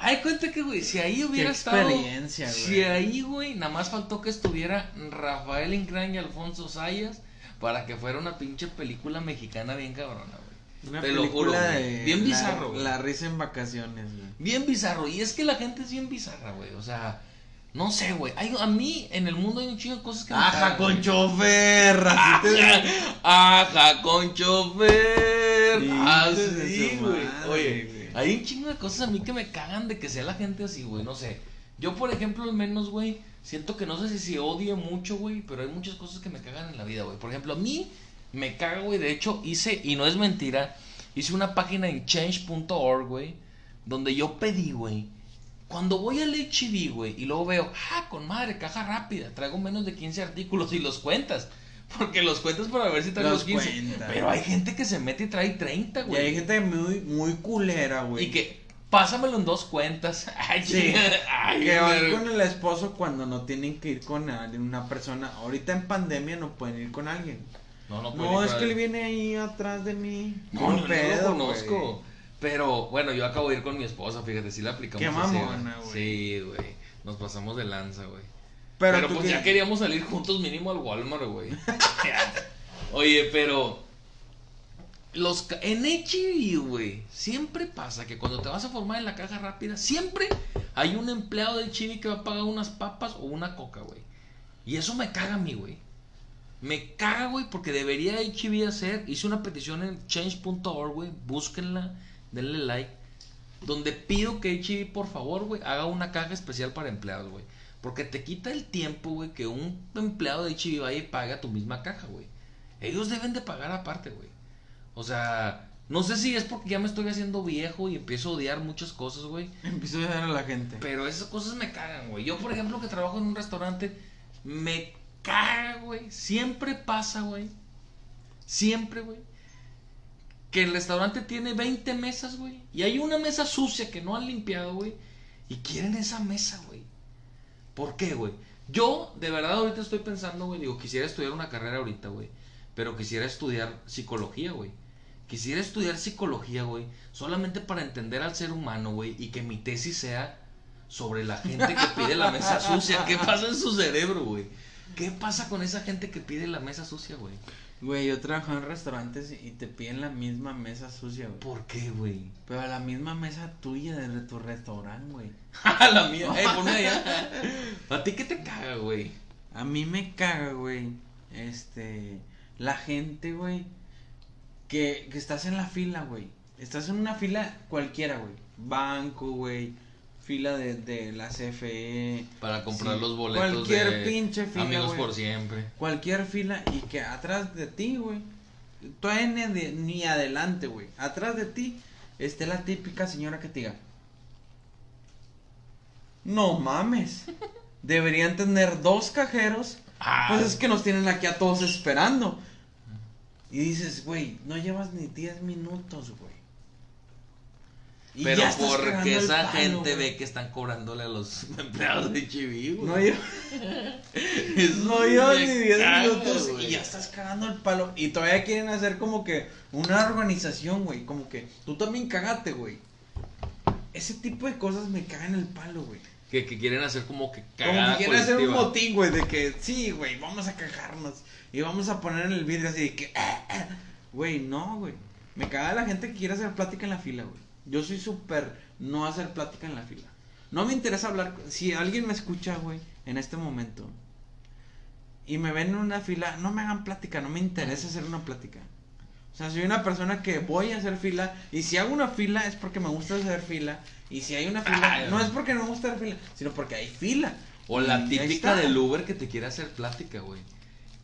hay cuenta que, güey, si ahí hubiera Qué estado, experiencia, güey. si ahí, güey, nada más faltó que estuviera Rafael Inclán y Alfonso Sayas para que fuera una pinche película mexicana bien cabrona, güey. Una Te lo juro, película de Bien la- bizarro, güey. La risa en vacaciones, güey. Bien bizarro. Y es que la gente es bien bizarra, güey. O sea, no sé, güey. Hay- A mí en el mundo hay un chingo de cosas que me Ajá, cagan, con chofer. así te- Ajá, con chofer. Sí, Ah, hijos de sí, su güey. Oye, güey. hay un chingo de cosas a mí que me cagan de que sea la gente así, güey. No sé. Yo, por ejemplo, al menos, güey, siento que no sé si se odie mucho, güey, pero hay muchas cosas que me cagan en la vida, güey. Por ejemplo, a mí me caga, güey. De hecho, hice, y no es mentira, hice una página en change.org, güey, donde yo pedí, güey, cuando voy al HB, güey, y luego veo, ah, con madre, caja rápida, traigo menos de 15 artículos y los cuentas. Porque los cuentas para ver si traigo Los los 15. cuenta. Pero hay gente que se mete y trae 30, Y güey. hay gente muy, muy culera, güey. Y que, pásamelo en dos cuentas. Ay, Sí. Ay, Que van con el esposo cuando no tienen que ir con alguien, una persona. Ahorita en pandemia no pueden ir con alguien. No, no, No, puede es que él viene ahí atrás de mí. No, no, no pedo, lo conozco. Pero bueno, yo acabo de ir con mi esposa, fíjate, sí la aplicamos. Qué mamona, güey. Sí, güey. Nos pasamos de lanza, güey. Pero, pues ya queríamos salir juntos mínimo al Walmart, güey. Oye, pero los en HEB, güey, siempre pasa que cuando te vas a formar en la caja rápida, siempre hay un empleado de HEB que va a pagar unas papas o una coca, güey. Y eso me caga a mí, güey. Me caga, güey, porque debería HEB hacer, hice una petición en change.org, güey, búsquenla, denle like, donde pido que HEB, por favor, güey, haga una caja especial para empleados, güey. Porque te quita el tiempo, güey, que un empleado de HEB vaya y pague a tu misma caja, güey. Ellos deben de pagar aparte, güey. O sea, no sé si es porque ya me estoy haciendo viejo y empiezo a odiar muchas cosas, güey. Empiezo a dar a la gente. Pero esas cosas me cagan, güey. Yo, por ejemplo, que trabajo en un restaurante, me caga, güey. Siempre pasa, güey. Siempre, güey. Que el restaurante tiene 20 mesas, güey. Y hay una mesa sucia que no han limpiado, güey. Y quieren esa mesa, güey. ¿Por qué, güey? Yo, de verdad, ahorita estoy pensando, güey. Digo, quisiera estudiar una carrera ahorita, güey. Pero quisiera estudiar psicología, güey. Quisiera estudiar psicología, güey. Solamente para entender al ser humano, güey. Y que mi tesis sea sobre la gente que pide la mesa sucia. ¿Qué pasa en su cerebro, güey? ¿Qué pasa con esa gente que pide la mesa sucia, güey? Güey, yo trabajo en restaurantes y te piden la misma mesa sucia, güey. ¿Por qué, güey? Pero a la misma mesa tuya de tu restaurante, güey. A la mía. Eh, ponme allá. ¿A ti qué te caga, güey? A mí me caga, güey. Este. La gente, güey. Que, que estás en la fila, güey. Estás en una fila cualquiera, güey. Banco, güey. Fila de, de la CFE. Para comprar Sí, los boletos cualquier de pinche fila, Amigos por siempre. Cualquier fila y que atrás de ti, güey. Todavía ni, de- ni adelante, güey. Atrás de ti esté la típica señora que te diga. No mames. Deberían tener dos cajeros. Ah, Pues es que nos tienen aquí a todos esperando. Y dices, güey, no llevas ni 10 minutos, güey. Pero porque esa palo, gente güey. ve que están cobrándole a los empleados de Chiví, güey. No Eso no me ni 10 caga, minutos güey. y ya estás cagando el palo. Y todavía quieren hacer como que una organización, güey. Como que tú también cagate, güey. Ese tipo de cosas me cagan el palo, güey. Que, que quieren hacer como que Como cagada que quieren hacer un motín, güey, de que sí, güey, vamos a cagarnos. Y vamos a poner en el vidrio así de que. ah, ah. Güey, no, güey. Me caga la gente que quiere hacer plática en la fila, güey. Yo soy súper no hacer plática en la fila. No me interesa hablar. Si alguien me escucha, güey, en este momento. Y me ven en una fila, no me hagan plática, no me interesa hacer una plática. O sea, soy una persona que voy a hacer fila. Y si hago una fila es porque me gusta hacer fila. Y si hay una fila, Ay, no es porque no me gusta hacer fila, sino porque hay fila. O la Y típica del Uber que te quiere hacer plática, güey.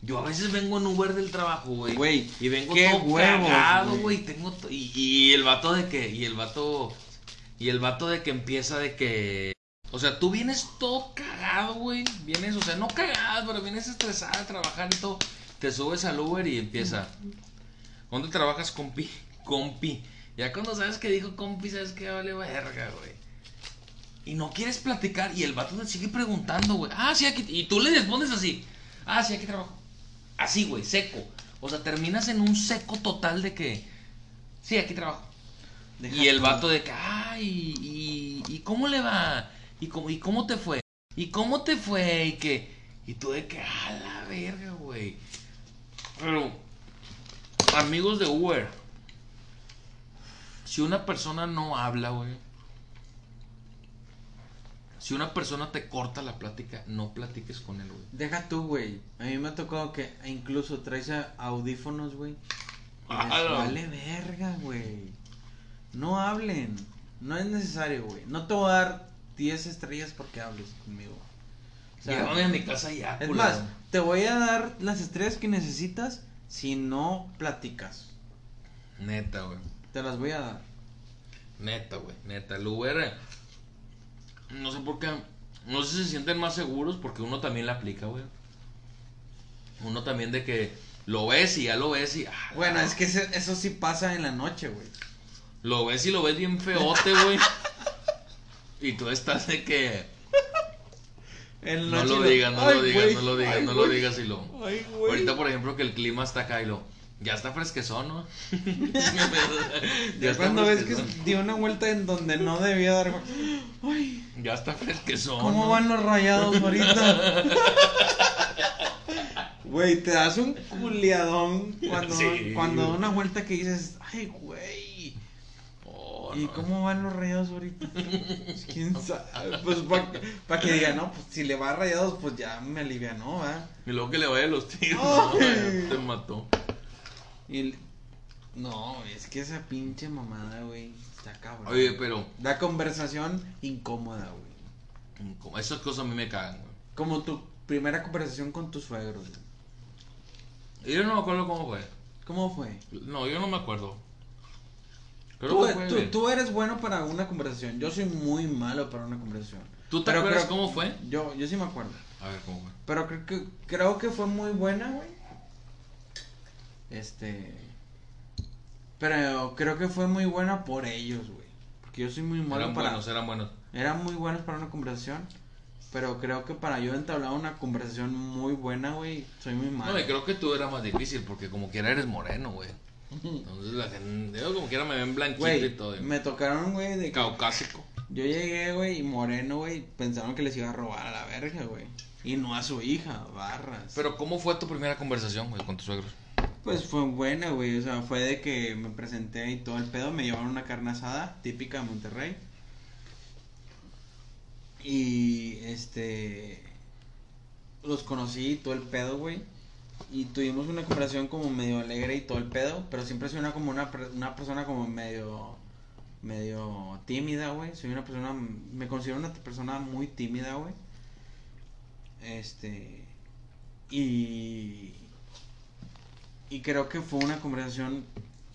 Yo a veces vengo en Uber del trabajo, güey. Güey, Y vengo qué todo huevos, cagado, güey. Tengo to- y, y el vato de que, y el vato, y el vato de que empieza de que, o sea, tú vienes todo cagado, güey. Vienes, o sea, no cagado, pero vienes estresado a trabajar y todo. Te subes al Uber y empieza. ¿Dónde trabajas, compi? Compi. Ya cuando sabes que dijo compi, sabes que vale verga, güey. Y no quieres platicar y el vato te sigue preguntando, güey. Ah, sí, aquí. Y tú le respondes así. Ah, sí, aquí trabajo. Así, güey, seco. O sea, terminas en un seco total de que. Sí, aquí trabajo. Deja y el tú. vato de que, ay, y, y cómo le va? ¿Y cómo, ¿Y cómo te fue? ¿Y cómo te fue? Y que. Y tú de que, a la verga, güey. Pero, amigos de Uber, si una persona no habla, güey, si una persona te corta la plática, no platiques con él, güey. Deja tú, güey. A mí me ha tocado que incluso traes audífonos, güey. Ah, vale verga, güey. No hablen. No es necesario, güey. No te voy a dar 10 estrellas porque hables conmigo. O sea, a mi casa ya, es culero. más, te voy a dar las estrellas que necesitas si no platicas. Neta, güey. Te las voy a dar. Neta, güey. Neta. El Uber, eh, no sé por qué. No sé si se sienten más seguros porque uno también la aplica, güey. Uno también de que lo ves y ya lo ves y. ah, Bueno, es que eso sí pasa en la noche, güey. Lo ves y lo ves bien feote, güey. y tú estás de que. No lo digas, no Ay, lo digas, no lo digas, ay, no lo digas y lo. Ay. Ahorita, por ejemplo, que el clima está acá y lo. Ya está fresquezón, ¿no? Ya está cuando ves que dio una vuelta en donde no debía dar. Ay, Ya está fresquezón. ¿cómo ¿no? van los rayados ahorita? Güey, te das un culiadón cuando, Sí, cuando güey. una vuelta que dices, ay, güey. Oh, ¿Y no. cómo van los rayados ahorita? Pues, ¿Quién sabe? Pues para que diga, no, pues si le va a rayados, pues ya me alivianó, ¿verdad? Y luego que le vaya los tiros. No, te mató. Y el- No, es que esa pinche mamada, güey, está cabrón. Oye, pero. La conversación incómoda, güey. Esas cosas a mí me cagan, güey. Como tu primera conversación con tus suegros. güey. Yo no me acuerdo cómo fue. ¿Cómo fue? No, yo no me acuerdo. Creo Tú, tú- tú eres bueno para una conversación. Yo soy muy malo para una conversación. ¿Tú te Pero acuerdas creo- cómo fue? Yo, yo sí me acuerdo. A ver, ¿cómo fue? Pero creo que, creo que fue muy buena, güey. Este. Pero creo que fue muy buena por ellos, güey. Porque yo soy muy malo Eran para. buenos, eran buenos. Eran muy buenos para una conversación. Pero creo que para yo entablar una conversación muy buena, güey, soy muy malo. No, y creo que tú era más difícil porque como quiera eres moreno, güey. Entonces la gente, yo como quiera me ven blanquito y todo. me tocaron, güey, de Caucásico. yo llegué, güey, y moreno, güey, pensaron que les iba a robar a la verga, güey. Y no a su hija, barras. Pero ¿cómo fue tu primera conversación, güey, con tus suegros? Pues fue buena, güey, o sea, fue de que me presenté y todo el pedo, me llevaron una carne asada, típica de Monterrey. Y, este, los conocí todo el pedo, güey. Y tuvimos una conversación como medio alegre y todo el pedo, pero siempre soy una como una, una persona como medio medio tímida, güey. Soy una persona me considero una persona muy tímida, güey. Este y y creo que fue una conversación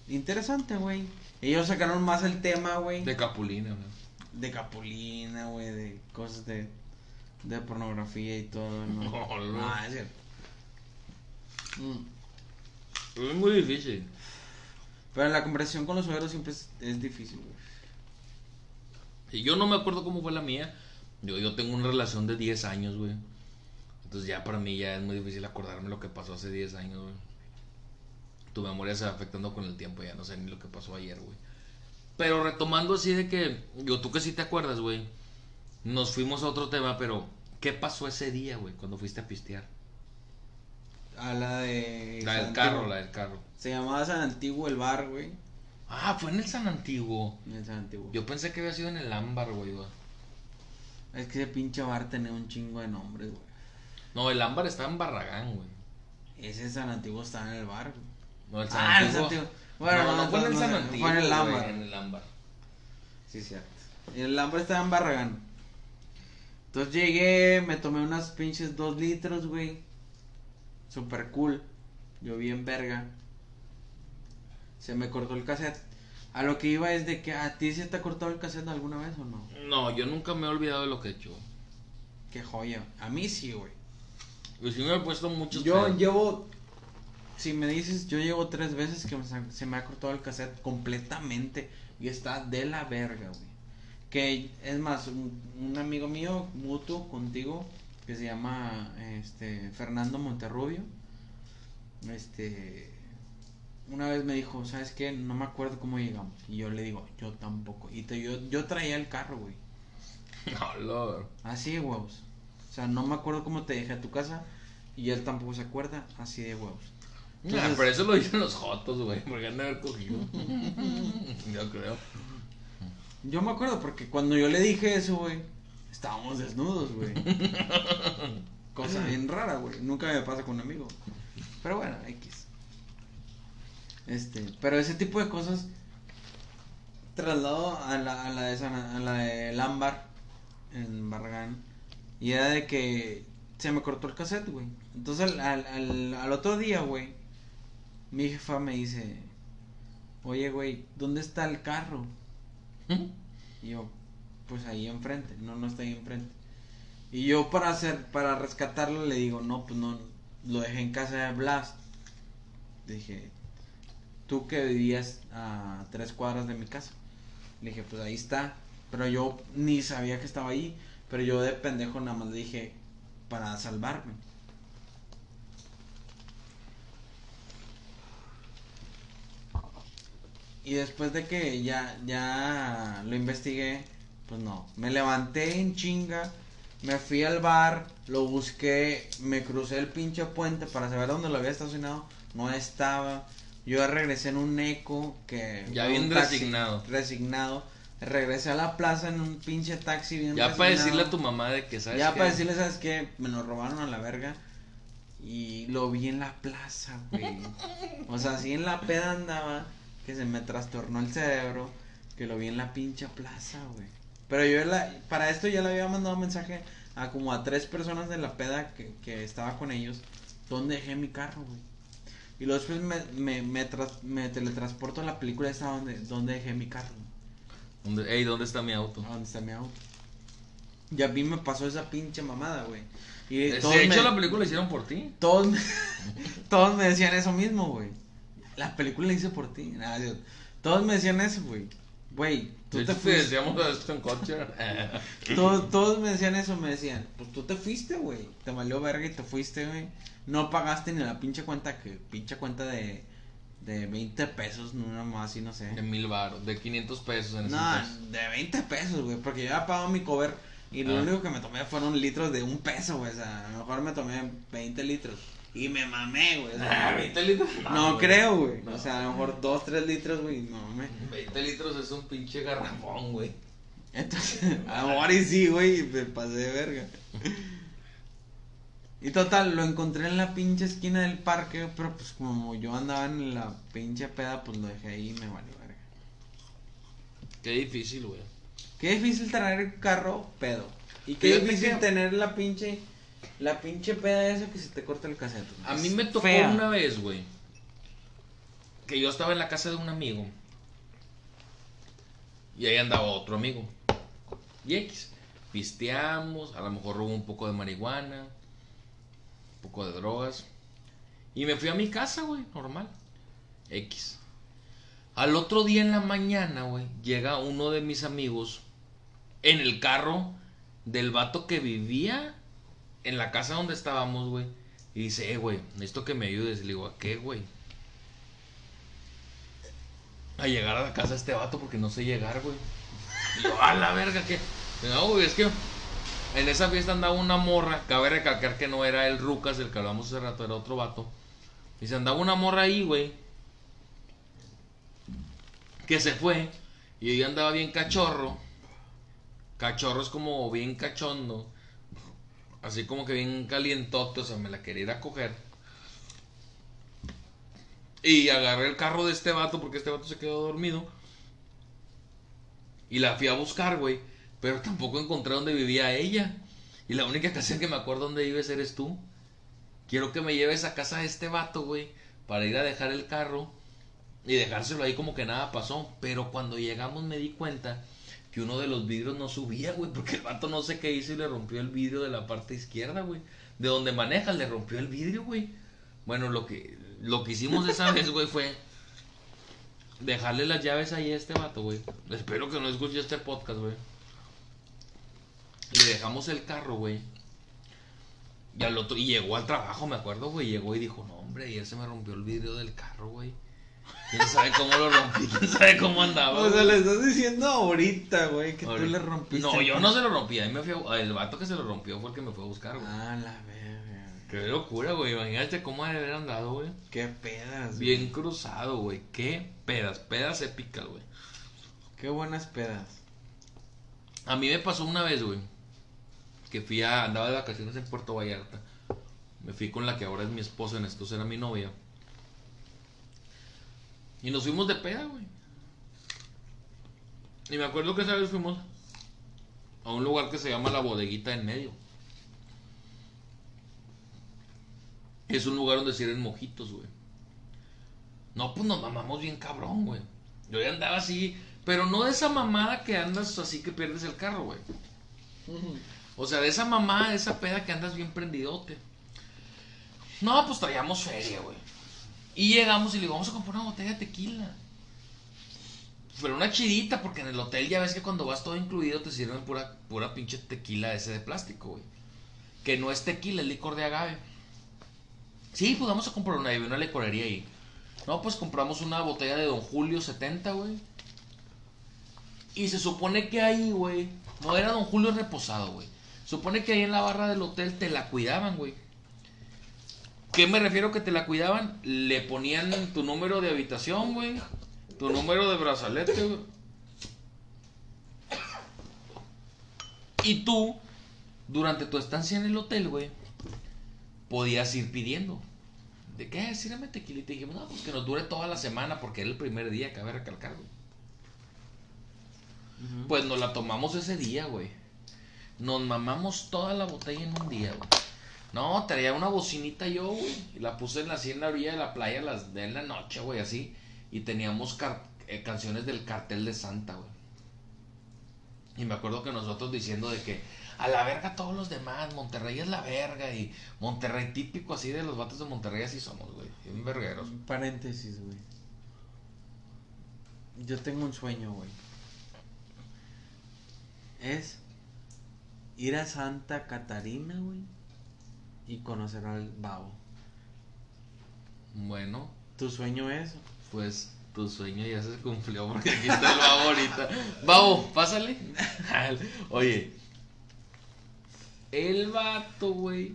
interesante, güey. Ellos sacaron más el tema, güey, De de, Capulina, güey. Capulina, güey, de cosas de de pornografía y todo, ¿no? No, no. No, es cierto. Mm. Es muy difícil. Pero la conversación con los suegros siempre es, es difícil, güey. Y yo no me acuerdo cómo fue la mía. Yo, yo tengo una relación de 10 años, güey. Entonces ya para mí ya es muy difícil acordarme lo que pasó hace 10 años, güey. Tu memoria se va afectando con el tiempo, ya no sé ni lo que pasó ayer, güey. Pero retomando así de que, yo tú que sí te acuerdas, güey. Nos fuimos a otro tema, pero ¿qué pasó ese día, güey, cuando fuiste a pistear? A la de. La del San carro, Antiguo. la del carro. Se llamaba San Antiguo el bar, güey. Ah, fue en el San Antiguo. En el San Antiguo. Yo pensé que había sido en el Ámbar, güey. güey. Es que ese pinche bar tenía un chingo de nombres, güey. No, el Ámbar estaba en Barragán, güey. Ese San Antiguo estaba en el bar, güey. No, el San Ah, el Antiguo. San Antiguo. Bueno, no, no, fue en el San Antiguo. Fue en el güey, Ámbar. En el Ámbar. Sí, cierto. Y el Ámbar estaba en Barragán. Entonces llegué, me tomé unas pinches dos litros, güey. Super cool. Yo bien verga. Se me cortó el cassette. A lo que iba es de que a ti se te ha cortado el cassette alguna vez o no. No, yo nunca me he olvidado de lo que he hecho. Qué joya. A mí sí, güey. Y sí me he puesto muchos Yo pedos. llevo, si me dices, yo llevo tres veces que se me ha cortado el cassette completamente y está de la verga, güey. Que es más, un, un amigo mío, mutuo contigo, que se llama este Fernando Monterrubio, este, una vez me dijo, ¿sabes qué? No me acuerdo cómo llegamos. Y yo le digo, yo tampoco. Y te- yo, yo traía el carro, güey. No, Lord. Así de huevos. O sea, no me acuerdo cómo te dejé a tu casa y él tampoco se acuerda. Así de huevos. Nah, Entonces- pero eso lo dicen los jotos, güey, porque han de haber cogido. Yo creo. Yo me acuerdo porque cuando yo le dije eso, güey, estábamos desnudos, güey. Cosa bien rara, güey. Nunca me pasa con un amigo. Pero bueno, X. Este, pero ese tipo de cosas trasladó a la, a la de San, a la de Ámbar en Barragán. Y era de que se me cortó el cassette, güey. Entonces al, al, al, al otro día, güey, mi jefa me dice, oye, güey, ¿dónde está el carro? Y yo, pues ahí enfrente, no, no está ahí enfrente. Y yo para hacer, para rescatarlo le digo, no, pues no, lo dejé en casa de Blast. Dije, tú que vivías a tres cuadras de mi casa. Le dije, pues ahí está. Pero yo ni sabía que estaba ahí. Pero yo de pendejo nada más le dije, para salvarme. Y después de que ya, ya lo investigué, pues no. Me levanté en chinga, me fui al bar, lo busqué, me crucé el pinche puente para saber dónde lo había estacionado. No estaba. Yo regresé en un eco que... Ya bien taxi resignado. Resignado. Regresé a la plaza en un pinche taxi bien Ya para decirle a tu mamá de que sabes Ya para decirle, ¿sabes qué? Me lo robaron a la verga. Y lo vi en la plaza, güey. O sea, así en la peda andaba, que se me trastornó el cerebro, que lo vi en la pinche plaza, güey. Pero yo la, para esto ya le había mandado mensaje a como a tres personas de la peda que, que estaba con ellos, ¿dónde dejé mi carro, güey? Y luego después me, me, me, tras- me teletransporto a la película esta donde, donde dejé mi carro. ¿Dónde, ey, ¿dónde está mi auto? ¿A dónde está mi auto? Y a mí me pasó esa pinche mamada, güey. Y Eh, todos de hecho, me, la película la hicieron por ti. todos, me- todos me decían eso mismo, güey. La película la hice por ti. Nada, yo- todos me decían eso, güey. Güey, tú te fuiste. decíamos esto en coche. Todos, todos me decían eso, me decían, pues tú te fuiste, güey. Te valió verga y te fuiste, güey. No pagaste ni la pinche cuenta, que pinche cuenta de, de 20 pesos, no más así, no sé. De mil baros, de 500 pesos en ese No, entonces. de 20 pesos, güey, porque yo había pagado mi cover y lo Ah. único que me tomé fueron litros de un peso, güey, o sea, a lo mejor me tomé 20 litros y me mamé, güey. o sea, Ah, 20 litros. no güey. creo, güey, No. o sea, a lo mejor 2, 3 litros, güey, me mamé. 20 litros es un pinche garrafón, güey. Entonces, a lo mejor y sí, güey, y me pasé de verga. Y total, lo encontré en la pinche esquina del parque, pero pues como yo andaba en la pinche peda, pues lo dejé ahí y me valió verga. Qué difícil, güey. Qué difícil traer el carro pedo. Y qué Fíjate difícil que- tener la pinche la pinche peda esa que se te corta el cassette. A mí me tocó fea. una vez, güey. Que yo estaba en la casa de un amigo. Y ahí andaba otro amigo. Y X. Pisteamos, a lo mejor robó un poco de marihuana, un poco de drogas. Y me fui a mi casa, güey, normal. X. Al otro día en la mañana, güey, llega uno de mis amigos en el carro del vato que vivía en la casa donde estábamos, güey. Y dice, eh, güey, necesito que me ayudes. Le digo, ¿a qué, güey? A llegar a la casa de este vato porque no sé llegar, güey. Y yo, a la verga, ¿qué? No, güey, es que en esa fiesta andaba una morra. Cabe recalcar que no era el Rucas, del que hablamos hace rato, era otro vato. Y se andaba una morra ahí, güey. Que se fue. Y ella andaba bien cachorro. Cachorro es como bien cachondo. Así como que bien calientote, o sea, me la quería ir a coger. Y agarré el carro de este vato porque este vato se quedó dormido. Y la fui a buscar, güey. Pero tampoco encontré dónde vivía ella. Y la única casa que me acuerdo dónde vives eres tú. Quiero que me lleves a casa de este vato, güey. Para ir a dejar el carro. Y dejárselo ahí como que nada pasó. Pero cuando llegamos me di cuenta que uno de los vidrios no subía, güey. Porque el vato no sé qué hizo y le rompió el vidrio de la parte izquierda, güey. De donde maneja, le rompió el vidrio, güey. Bueno, lo que, lo que hicimos esa vez, güey, fue dejarle las llaves ahí a este vato, güey. Espero que no escuche este podcast, güey. Le dejamos el carro, güey. Y al otro, y llegó al trabajo, me acuerdo, güey. Llegó y dijo, no, hombre, ayer se me rompió el vidrio del carro, güey. ¿Quién sabe cómo lo rompí? ¿Quién sabe cómo andaba? O sea, güey?" le estás diciendo ahorita, güey, que tú le rompiste. No, yo no se lo rompí. A mí me fue a- El vato que se lo rompió fue el que me fue a buscar, güey. Ah, la verga. Qué locura, güey. Imagínate cómo ha de haber andado, güey. Qué pedas. Bien cruzado, güey. Qué pedas. Pedas épicas, güey. Qué buenas pedas. A mí me pasó una vez, güey. Que fui a. Andaba de vacaciones en Puerto Vallarta. Me fui con la que ahora es mi esposa, en estos era mi novia. Y nos fuimos de peda, güey. Y me acuerdo que esa vez fuimos a un lugar que se llama La Bodeguita en Medio. Es un lugar donde sirven mojitos, güey. No, pues nos mamamos bien cabrón, güey. Yo ya andaba así, pero no de esa mamada que andas así que pierdes el carro, güey. O sea, de esa mamada, de esa peda que andas bien prendidote. No, pues traíamos feria, güey. Y llegamos y le digo, vamos a comprar una botella de tequila. Pero una chidita, porque en el hotel ya ves que cuando vas todo incluido te sirven pura, pura pinche tequila ese de plástico, güey. Que no es tequila, es licor de agave. Sí, pues vamos a comprar una, había una licorería ahí. No, pues compramos una botella de Don Julio 70, güey. Y se supone que ahí, güey, no era Don Julio reposado, güey. Supone que ahí en la barra del hotel te la cuidaban, güey. ¿Qué me refiero que te la cuidaban? Le ponían tu número de habitación, güey. Tu número de brazalete, güey. Y tú, durante tu estancia en el hotel, güey, podías ir pidiendo. ¿De qué? Sírame tequila. Y dijimos, no, pues que nos dure toda la semana porque era el primer día, cabe recalcar, güey. Pues nos la tomamos ese día, güey. Nos mamamos toda la botella en un día, güey. No, traía una bocinita yo, güey. Y la puse en la, así en la orilla de la playa las de la noche, güey, así. Y teníamos eh, canciones del cartel de Santa, güey. Y me acuerdo que nosotros diciendo de que a la verga todos los demás, Monterrey es la verga. Y Monterrey típico así de los vatos de Monterrey así somos, güey. Bien vergueros. Paréntesis, güey. Yo tengo un sueño, güey. Es ir a Santa Catarina, güey. Y conocer al babo. Bueno, ¿Tu sueño es? pues tu sueño ya se cumplió porque aquí está el babo ahorita. Babo, pásale. Oye, el vato, güey.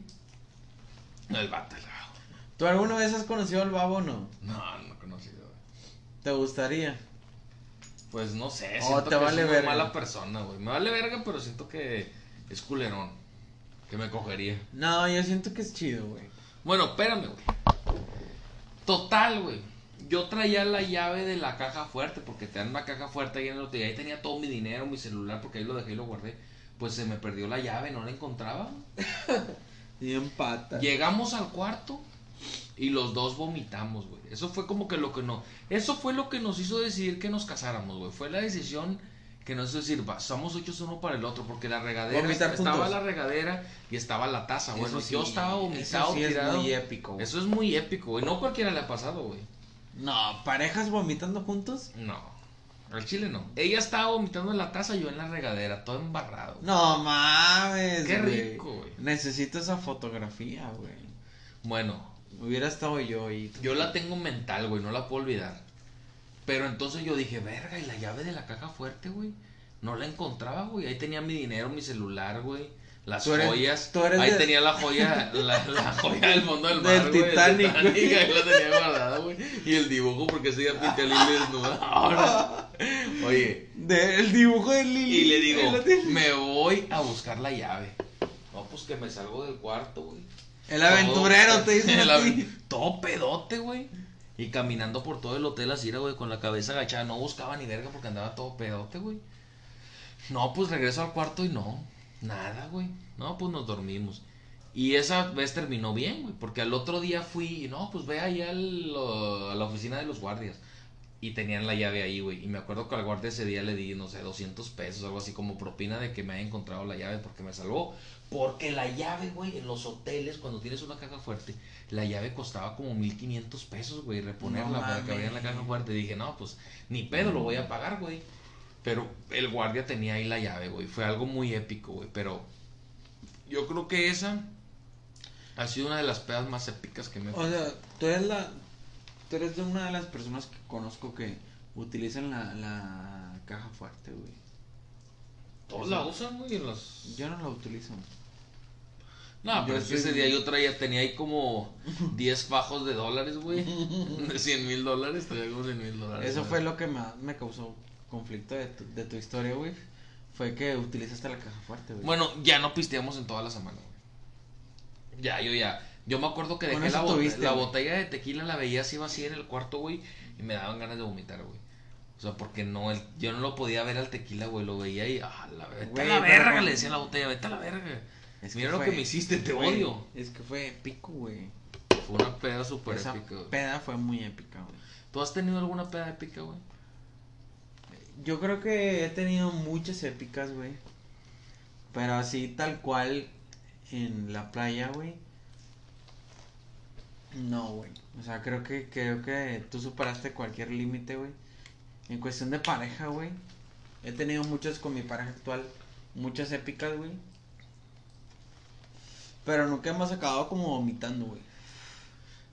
No, el vato, el babo. ¿Tú alguna vez has conocido al babo o no? No, no he conocido. ¿Te gustaría? Pues no sé, Oh, siento te que vale es una verga. mala persona, güey. Me vale verga, pero siento que es culerón. Que me cogería. No, yo siento que es chido, güey. Bueno, espérame, güey. Total, güey. Yo traía la llave de la caja fuerte, porque te dan una caja fuerte ahí en el hotel. Ahí tenía todo mi dinero, mi celular, porque ahí lo dejé y lo guardé. Pues se me perdió la llave, no la encontraba. Y empata. Llegamos al cuarto y los dos vomitamos, güey. Eso fue como que lo que no. Eso fue lo que nos hizo decidir que nos casáramos, güey. Fue la decisión que nos hizo decir, va, somos hechos uno para el otro, porque la regadera estaba juntos. la regadera y estaba la taza, güey. Eso Yo sí, estaba vomitado, Eso sí es muy épico, güey. Eso es muy épico, güey. No cualquiera le ha pasado, güey. No, ¿parejas vomitando juntos? No. Al chile no. Ella estaba vomitando en la taza, yo en la regadera, todo embarrado. No mames, Qué güey. rico, güey. Necesito esa fotografía, güey. Bueno, Hubiera estado yo y... yo la tengo mental, güey, no la puedo olvidar. Pero entonces yo dije, verga, ¿y la llave de la caja fuerte, güey? No la encontraba, güey. Ahí tenía mi dinero, mi celular, güey. Las Tú eres- joyas. tú eres Ahí de- tenía la joya, la, la joya del fondo del Del mar, güey. el Titanic. Ahí la tenía guardada, güey. Y el dibujo, porque ese día pinté a Lili desnuda. Ahora. Oye, De- el dibujo de Lili. y le digo, me voy a buscar la llave. No, pues que me salgo del cuarto, güey. El aventurero Todo- te dice el. Todo pedote, güey. Y caminando por todo el hotel así, güey, con la cabeza agachada. No buscaba ni verga porque andaba todo pedote, güey. No, pues regreso al cuarto y no. Nada, güey. No, pues nos dormimos. Y esa vez terminó bien, güey. Porque al otro día fui y no, pues ve ahí al- a la oficina de los guardias. Y tenían la llave ahí, güey. Y me acuerdo que al guardia ese día le di, no sé, 200 pesos, algo así como propina de que me haya encontrado la llave porque me salvó. Porque la llave, güey, en los hoteles, cuando tienes una caja fuerte, la llave costaba como 1500 pesos, güey, reponerla No para que abrieran la caja fuerte. dije, no, pues ni pedo, lo voy a pagar, güey. Pero el guardia tenía ahí la llave, güey. Fue algo muy épico, güey. Pero yo creo que esa ha sido una de las pedas más épicas que me O sea, tú eres la... Tú eres de una de las personas que conozco que utilizan la, la caja fuerte, güey. Todos la usan, güey, en los... Yo no la utilizo. No, pero Yo es que ese día yo traía, tenía ahí como 10 fajos de dólares, güey. De 100 mil dólares, traía como 100 mil dólares. Eso güey. fue lo que más me causó conflicto de tu, de tu historia, güey. Fue que utilizaste la caja fuerte, güey. Bueno, ya no pisteamos en toda la semana, güey. Ya, yo ya. Yo me acuerdo que dejé la, la botella de tequila, la veía así vacía en el cuarto, güey. Y me daban ganas de vomitar, güey. O sea, porque no, el- yo no lo podía ver al tequila, güey. Lo veía y, ah, la, vete Güey, a la verga, le decía la botella, vete a la verga. Es Mira lo fue- que me hiciste, te odio. Es que fue épico, güey. Fue una peda súper épica, güey. peda fue muy épica, güey. ¿Tú has tenido alguna peda épica, güey? Yo creo que he tenido muchas épicas, güey. Pero así tal cual en la playa, güey. No, güey. O sea, creo que creo que tú superaste cualquier límite, güey. En cuestión de pareja, güey. He tenido muchas con mi pareja actual, muchas épicas, güey. Pero nunca hemos acabado como vomitando, güey.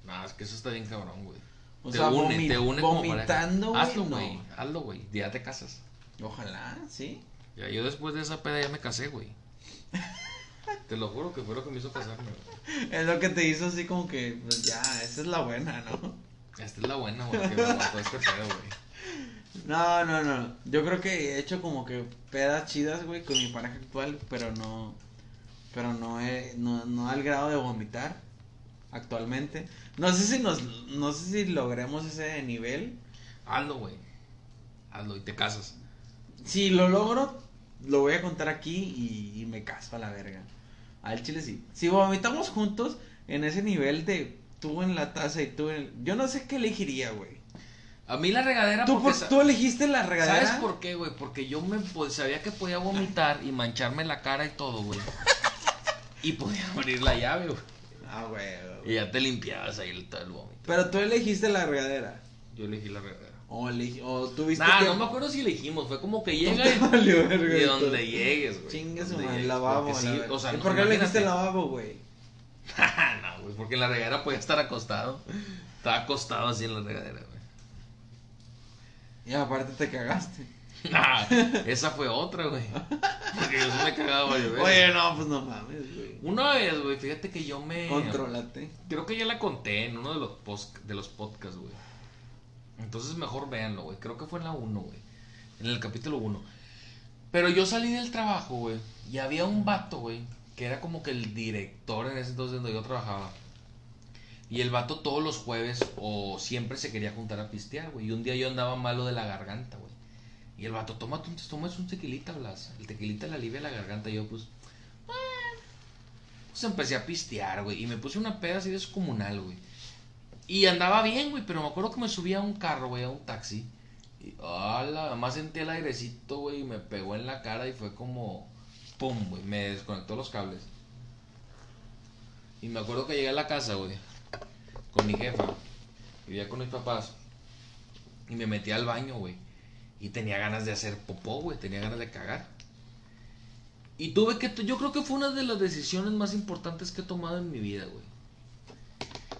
No, es que eso está bien cabrón, güey. O te sea, une, te une como vomitando, güey, Hazlo, no. güey. Hazlo, güey. Ya te casas. Ojalá, sí. Ya, yo después de esa peda ya me casé, güey. Te lo juro que fue lo que me hizo casarme. Es lo que te hizo así como que, pues ya, esa es la buena, ¿no? Esta es la buena, güey, que me aguantó este pedo, güey. No, no, no. Yo creo que he hecho como que pedas chidas, güey, con mi pareja actual, pero no. Pero no, he, no, no al grado de vomitar actualmente. No sé si nos. No sé si logremos ese nivel. Hazlo, güey. Hazlo y te casas. Si lo logro, lo voy a contar aquí y, y me caso a la verga. Al chile sí. Si vomitamos juntos en ese nivel de tú en la taza y tú en. Yo no sé qué elegiría, güey. A mí la regadera ¿Tú, porque por- sa- tú elegiste la regadera? ¿Sabes por qué, güey? Porque yo me pues, sabía que podía vomitar y mancharme la cara y todo, güey. Y podía abrir la llave, güey. Ah, güey. Y ya te limpiabas ahí el- todo el vómito. Pero tú elegiste la regadera. Yo elegí la regadera. O, tuviste Nah, que... no me acuerdo si elegimos. Fue como que llega y, donde llegues, güey. Chingue su Donde madre, llegues, lavabo. la sí, o sea, ¿Y no, por qué elegiste el lavabo, güey? no, güey, porque en la regadera podía estar acostado. Estaba acostado así en la regadera, güey. Y aparte te cagaste. Nah, esa fue otra, güey. Porque yo sí me cagaba varias veces. Oye, no, pues no mames, güey. Una vez, güey, fíjate que yo me. Contrólate. Creo que ya la conté en uno de los, post, de los podcasts, güey. Entonces mejor véanlo, güey. Creo que fue en la 1, güey. En el capítulo 1. Pero yo salí del trabajo, güey. Y había un vato, güey. Que era como que el director en ese entonces donde yo trabajaba. Y el vato todos los jueves o siempre se quería juntar a pistear, güey. Y un día yo andaba malo de la garganta, güey. Y el vato, tómate un, tomas un tequilita, Blas. El tequilita le alivia la garganta. Y yo, pues, bueno. Pues empecé a pistear, güey. Y me puse una peda así descomunal, güey. Y andaba bien, güey. Pero me acuerdo que me subí a un carro, güey, a un taxi. Y, ala, además sentí el airecito, güey. Y me pegó en la cara y fue como, pum, güey. Me desconectó los cables. Y me acuerdo que llegué a la casa, güey. Con mi jefa. Vivía con mis papás. Y me metí al baño, güey. Y tenía ganas de hacer popó, güey. Tenía ganas de cagar. Y tuve que. Yo creo que fue una de las decisiones más importantes que he tomado en mi vida, güey.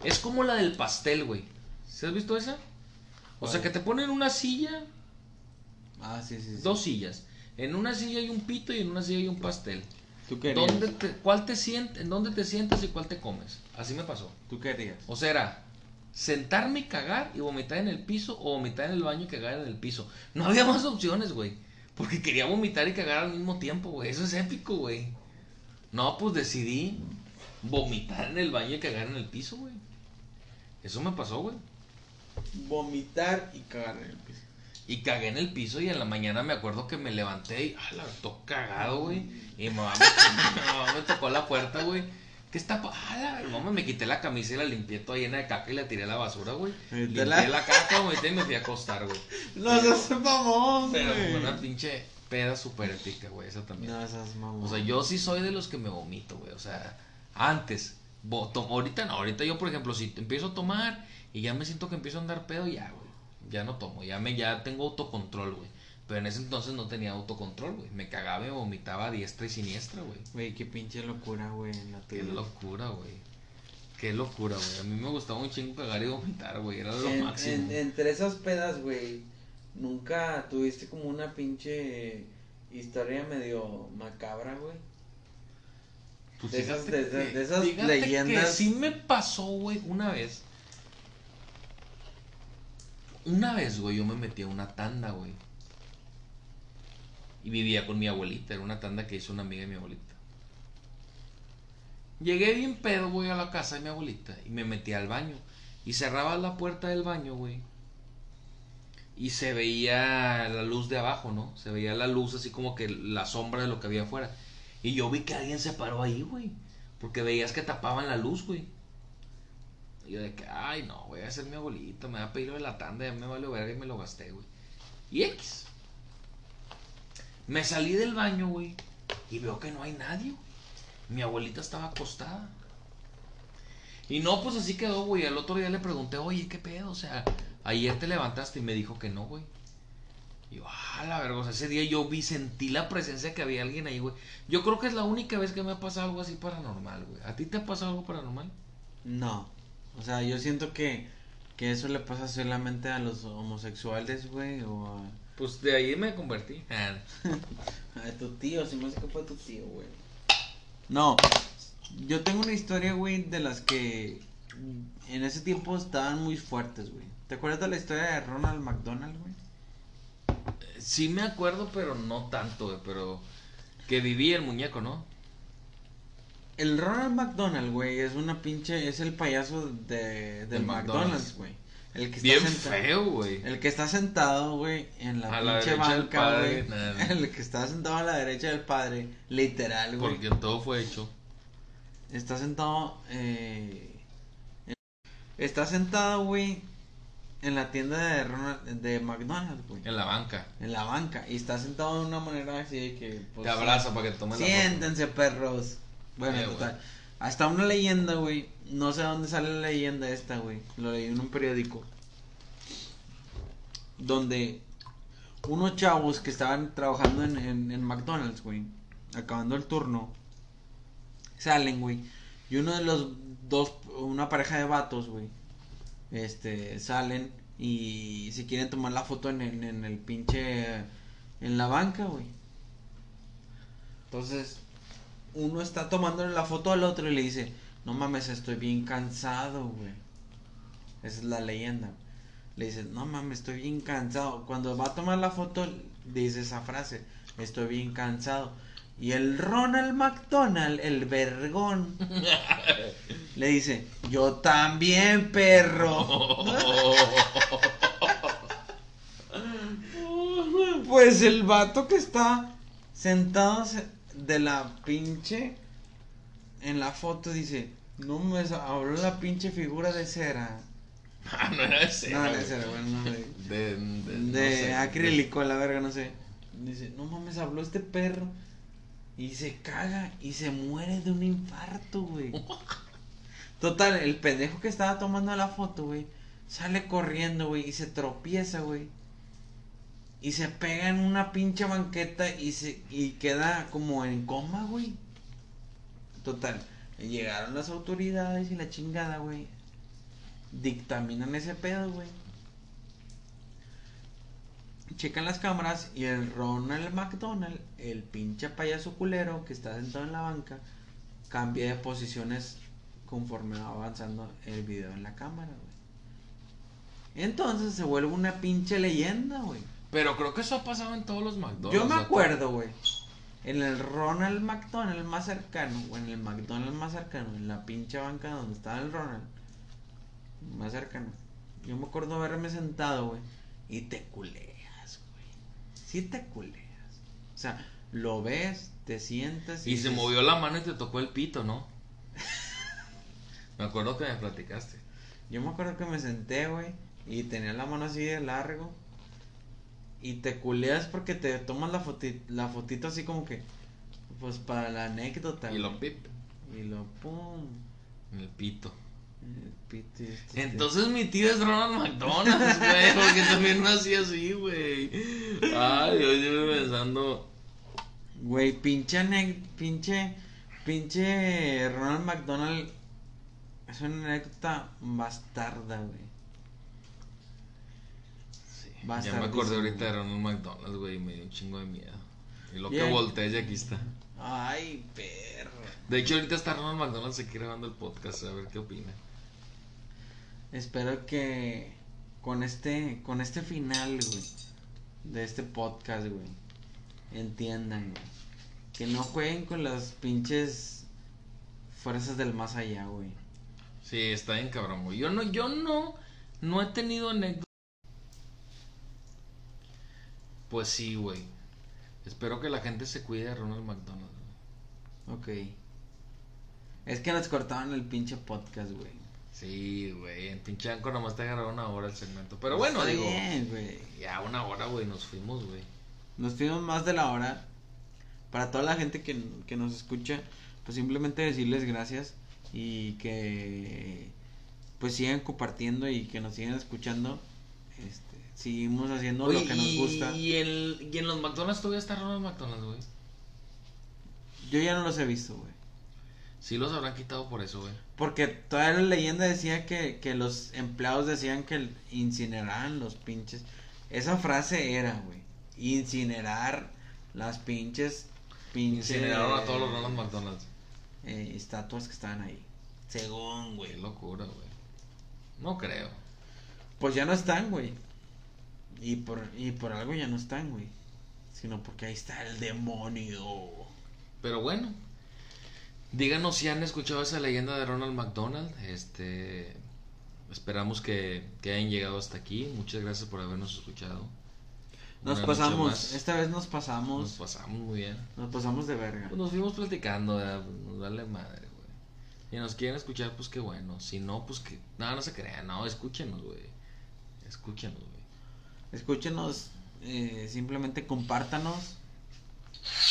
Es como la del pastel, güey. ¿Se has visto esa? O sea, que te ponen una silla, Ah, sí, sí, sí. dos sillas. En una silla hay un pito y en una silla hay un pastel. ¿Tú querías? ¿Dónde te, ¿Cuál te sientes? ¿En dónde te sientas y cuál te comes? Así me pasó. ¿Tú querías? O sea, era sentarme y cagar y vomitar en el piso o vomitar en el baño y cagar en el piso. No había más opciones, güey. Porque quería vomitar y cagar al mismo tiempo, güey. Eso es épico, güey. No, pues decidí vomitar en el baño y cagar en el piso, güey. Eso me pasó, güey. Vomitar y cagar en el piso. Y cagué en el piso y en la mañana me acuerdo que me levanté y, ah, la todo cagado, güey. Y mi mamá me, mi mamá me tocó la puerta, güey. ¿Qué está pa- ah, mamá me quité la camisa y la limpié toda llena de caca y la tiré a la basura, güey. ¿Y Limpié la- la caca, güey, y me fui a acostar, güey. No seas mamón, Pero güey. una pinche peda súper épica, güey, esa también. No seas mamón. O sea, yo sí soy de los que me vomito, güey. O sea, antes. Ahorita no, ahorita yo, por ejemplo, si empiezo a tomar y ya me siento que empiezo a andar pedo, ya, güey. Ya no tomo, ya me ya tengo autocontrol, güey. Pero en ese entonces no tenía autocontrol, güey. Me cagaba y me vomitaba a diestra y siniestra, güey. Güey, qué pinche locura, güey, en la Qué locura, güey. Qué locura, güey. A mí me gustaba un chingo cagar y vomitar, güey. Era lo En- máximo. en- entre esas pedas, güey, nunca tuviste como una pinche historia medio macabra, güey. Pues de esas, de, de leyendas. Que sí me pasó, güey, una vez. Una vez, güey, yo me metí a una tanda, güey. Y vivía con mi abuelita. Era una tanda que hizo una amiga de mi abuelita. Llegué bien pedo, güey, a la casa de mi abuelita. Y me metí al baño. Y cerraba la puerta del baño, güey. Y se veía la luz de abajo, ¿no? Se veía la luz así como que la sombra de lo que había afuera. Y yo vi que alguien se paró ahí, güey. Porque veías que tapaban la luz, güey. Y yo de que, ay, no, voy a ser mi abuelito, me va a pedir de la tanda, ya me valió verga y me lo gasté, güey. Y X. Me salí del baño, güey, y veo que no hay nadie. Mi abuelita estaba acostada. Y no, pues así quedó, güey. Al otro día le pregunté, oye, ¿qué pedo? O sea, ayer te levantaste y me dijo que no, güey. Y yo, ah, la sea, ese día yo vi, sentí la presencia que había alguien ahí, güey. Yo creo que es la única vez que me ha pasado algo así paranormal, güey. ¿A ti te ha pasado algo paranormal? No. O sea, yo siento que, que eso le pasa solamente a los homosexuales, güey, o a, Pues de ahí me convertí. A tu tío, si me hace que fue tu tío, güey. No, yo tengo una historia, güey, de las que en ese tiempo estaban muy fuertes, güey. ¿Te acuerdas de la historia de Ronald McDonald, güey? Sí me acuerdo, pero no tanto, güey. Pero que vivía el muñeco, ¿no? El Ronald McDonald, güey, es una pinche, es el payaso de, del McDonald's, güey. El que está Bien senta- feo, güey. El que está sentado, güey, en la A pinche banca, güey. El que está sentado a la derecha del padre, literal, güey. Porque todo fue hecho. Está sentado, eh... Está sentado, güey, en la tienda de Ronald, de McDonald's, güey. En la banca. En la banca. Y está sentado de una manera así que... pues, Te abraza para que te tomes la. Siéntense, perros. Bueno, Eh, total. Hasta una leyenda, güey. No sé dónde sale la leyenda esta, güey. Lo leí en un periódico. Donde unos chavos que estaban trabajando en, en, en McDonald's, güey. Acabando el turno. Salen, güey. Y uno de los dos, una pareja de vatos, güey. Este, salen y se quieren tomar la foto en, el- en el pinche. En la banca, güey. Entonces, uno está tomándole la foto al otro y le dice, no mames, estoy bien cansado, güey. Esa es la leyenda. Le dice, no mames, estoy bien cansado. Cuando va a tomar la foto, dice esa frase, estoy bien cansado. Y el Ronald McDonald, el vergón, le dice, yo también, perro. Pues el vato que está sentado se- de la pinche en la foto dice, no me habló la pinche figura de cera. Ah, no era de cera, no, de güey. cera, bueno, no, de, De, de, no de sé, acrílico, la verga, no sé. Dice, no mames, habló este perro. Y se caga y se muere de un infarto, güey. Total, el pendejo que estaba tomando la foto, güey, sale corriendo, güey, y se tropieza, güey. Y se pega en una pinche banqueta y se y queda como en coma, güey. Total, llegaron las autoridades y la chingada, güey. Dictaminan ese pedo, güey. Checan las cámaras y el Ronald McDonald, el pinche payaso culero que está sentado en la banca, cambia de posiciones conforme va avanzando el video en la cámara, güey. Entonces se vuelve una pinche leyenda, güey. Pero creo que eso ha pasado en todos los McDonald's. Yo me acuerdo, güey. En el Ronald McDonald más cercano, o en el McDonald's más cercano, en la pinche banca donde estaba el Ronald, más cercano. Yo me acuerdo haberme sentado, güey, y te güey. Sí te culeas. O sea, lo ves, te sientas Y se dices, movió la mano y te tocó el pito, ¿no? me acuerdo que me platicaste. Yo me acuerdo que me senté, güey, y tenía la mano así de largo. Y te culeas porque te tomas la, foti- la fotito así como que, pues para la anécdota. Y lo pip. Y lo pum. En el pito. Y este- Entonces mi tío es Ronald McDonald's, güey. Porque también nací así, güey. Ay, yo estoy pensando. Güey, pinche pinche, pinche Ronald McDonald es una anécdota bastarda, güey. Sí, ya me acordé ahorita de Ronald McDonald's, güey. Y me dio un chingo de miedo. Y lo que voltees y aquí está. Ay, perro. De hecho, ahorita está Ronald McDonald aquí grabando el podcast, a ver qué opina. Espero que con este, con este final, güey, de este podcast, güey, entiendan, güey, que no jueguen con las pinches fuerzas del más allá, güey. Sí, está bien cabrón, güey. Yo no, yo no, no he tenido. Pues sí, güey. Espero que la gente se cuide de Ronald McDonald. güey. Ok. Es que nos cortaban el pinche podcast, güey. Sí, güey. En pinche Anchor nomás te agarró una hora el segmento. Pero bueno, Está digo. bien, güey. Ya una hora, güey. Nos fuimos, güey. Nos fuimos más de la hora. Para toda la gente que, que nos escucha, pues simplemente decirles gracias y que pues sigan compartiendo y que nos sigan escuchando. Este, seguimos haciendo Oye, lo que nos gusta. Y, el, y en los McDonald's todavía está Ronald McDonald, güey. Yo ya no los he visto, güey. Sí los habrán quitado por eso, güey. Porque toda la leyenda decía que, que los empleados decían que incineraran los pinches. Esa frase era, güey. Incinerar las pinches. pinches Incineraron a todos los Ronald McDonald's. eh, estatuas que estaban ahí. Según, Qué güey. locura, güey. No creo. Pues ya no están, güey. Y por, y por algo ya no están, güey. Sino porque ahí está el demonio. Pero bueno, díganos si han escuchado esa leyenda de Ronald McDonald. Este, esperamos que, que hayan llegado hasta aquí. Muchas gracias por habernos escuchado. Nos Una pasamos. Esta vez nos Nos pasamos. pasamos muy bien. Nos pasamos de verga. Pues nos fuimos platicando, ¿verdad? nos vale madre, güey. Si nos quieren escuchar, pues qué bueno. Si no, pues que. No, no se crean, no, escúchenos, güey. Escúchenos, güey. Escúchenos, eh, simplemente compártanos.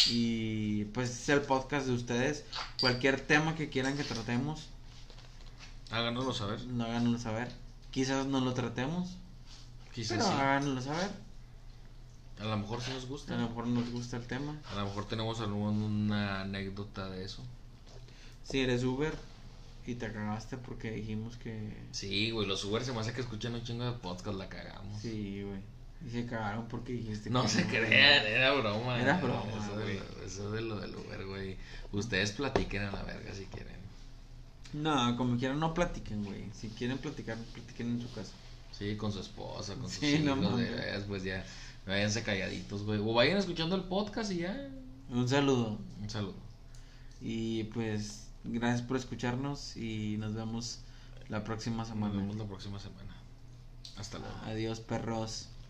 Y pues es el podcast de ustedes. Cualquier tema que quieran que tratemos, Háganoslo saber. no háganoslo saber. Quizás no lo tratemos, Quizás pero sí. háganoslo saber. A lo mejor sí nos A gusta. lo mejor nos gusta el tema. A lo mejor tenemos alguna anécdota de eso. Si eres Uber y te cagaste porque dijimos que. Sí, güey, los Uber se me hace que escuchan un chingo de podcast, la cagamos. Sí, güey. Y se cagaron porque dijiste No que se crean, era broma. Era broma, Eso, de güey. lo, eso de lo del Uber, güey. Ustedes platiquen a la verga si quieren. No, como quieran, no platiquen, güey. Si quieren platicar, platiquen en su casa. Sí, con su esposa, con sus Sí, no hijos, de veras, pues ya. Váyanse calladitos, güey. O vayan escuchando el podcast y ya. Un saludo. Un saludo. Y pues, gracias por escucharnos y nos vemos la próxima Nos semana. vemos la próxima semana. Hasta luego. Adiós, perros.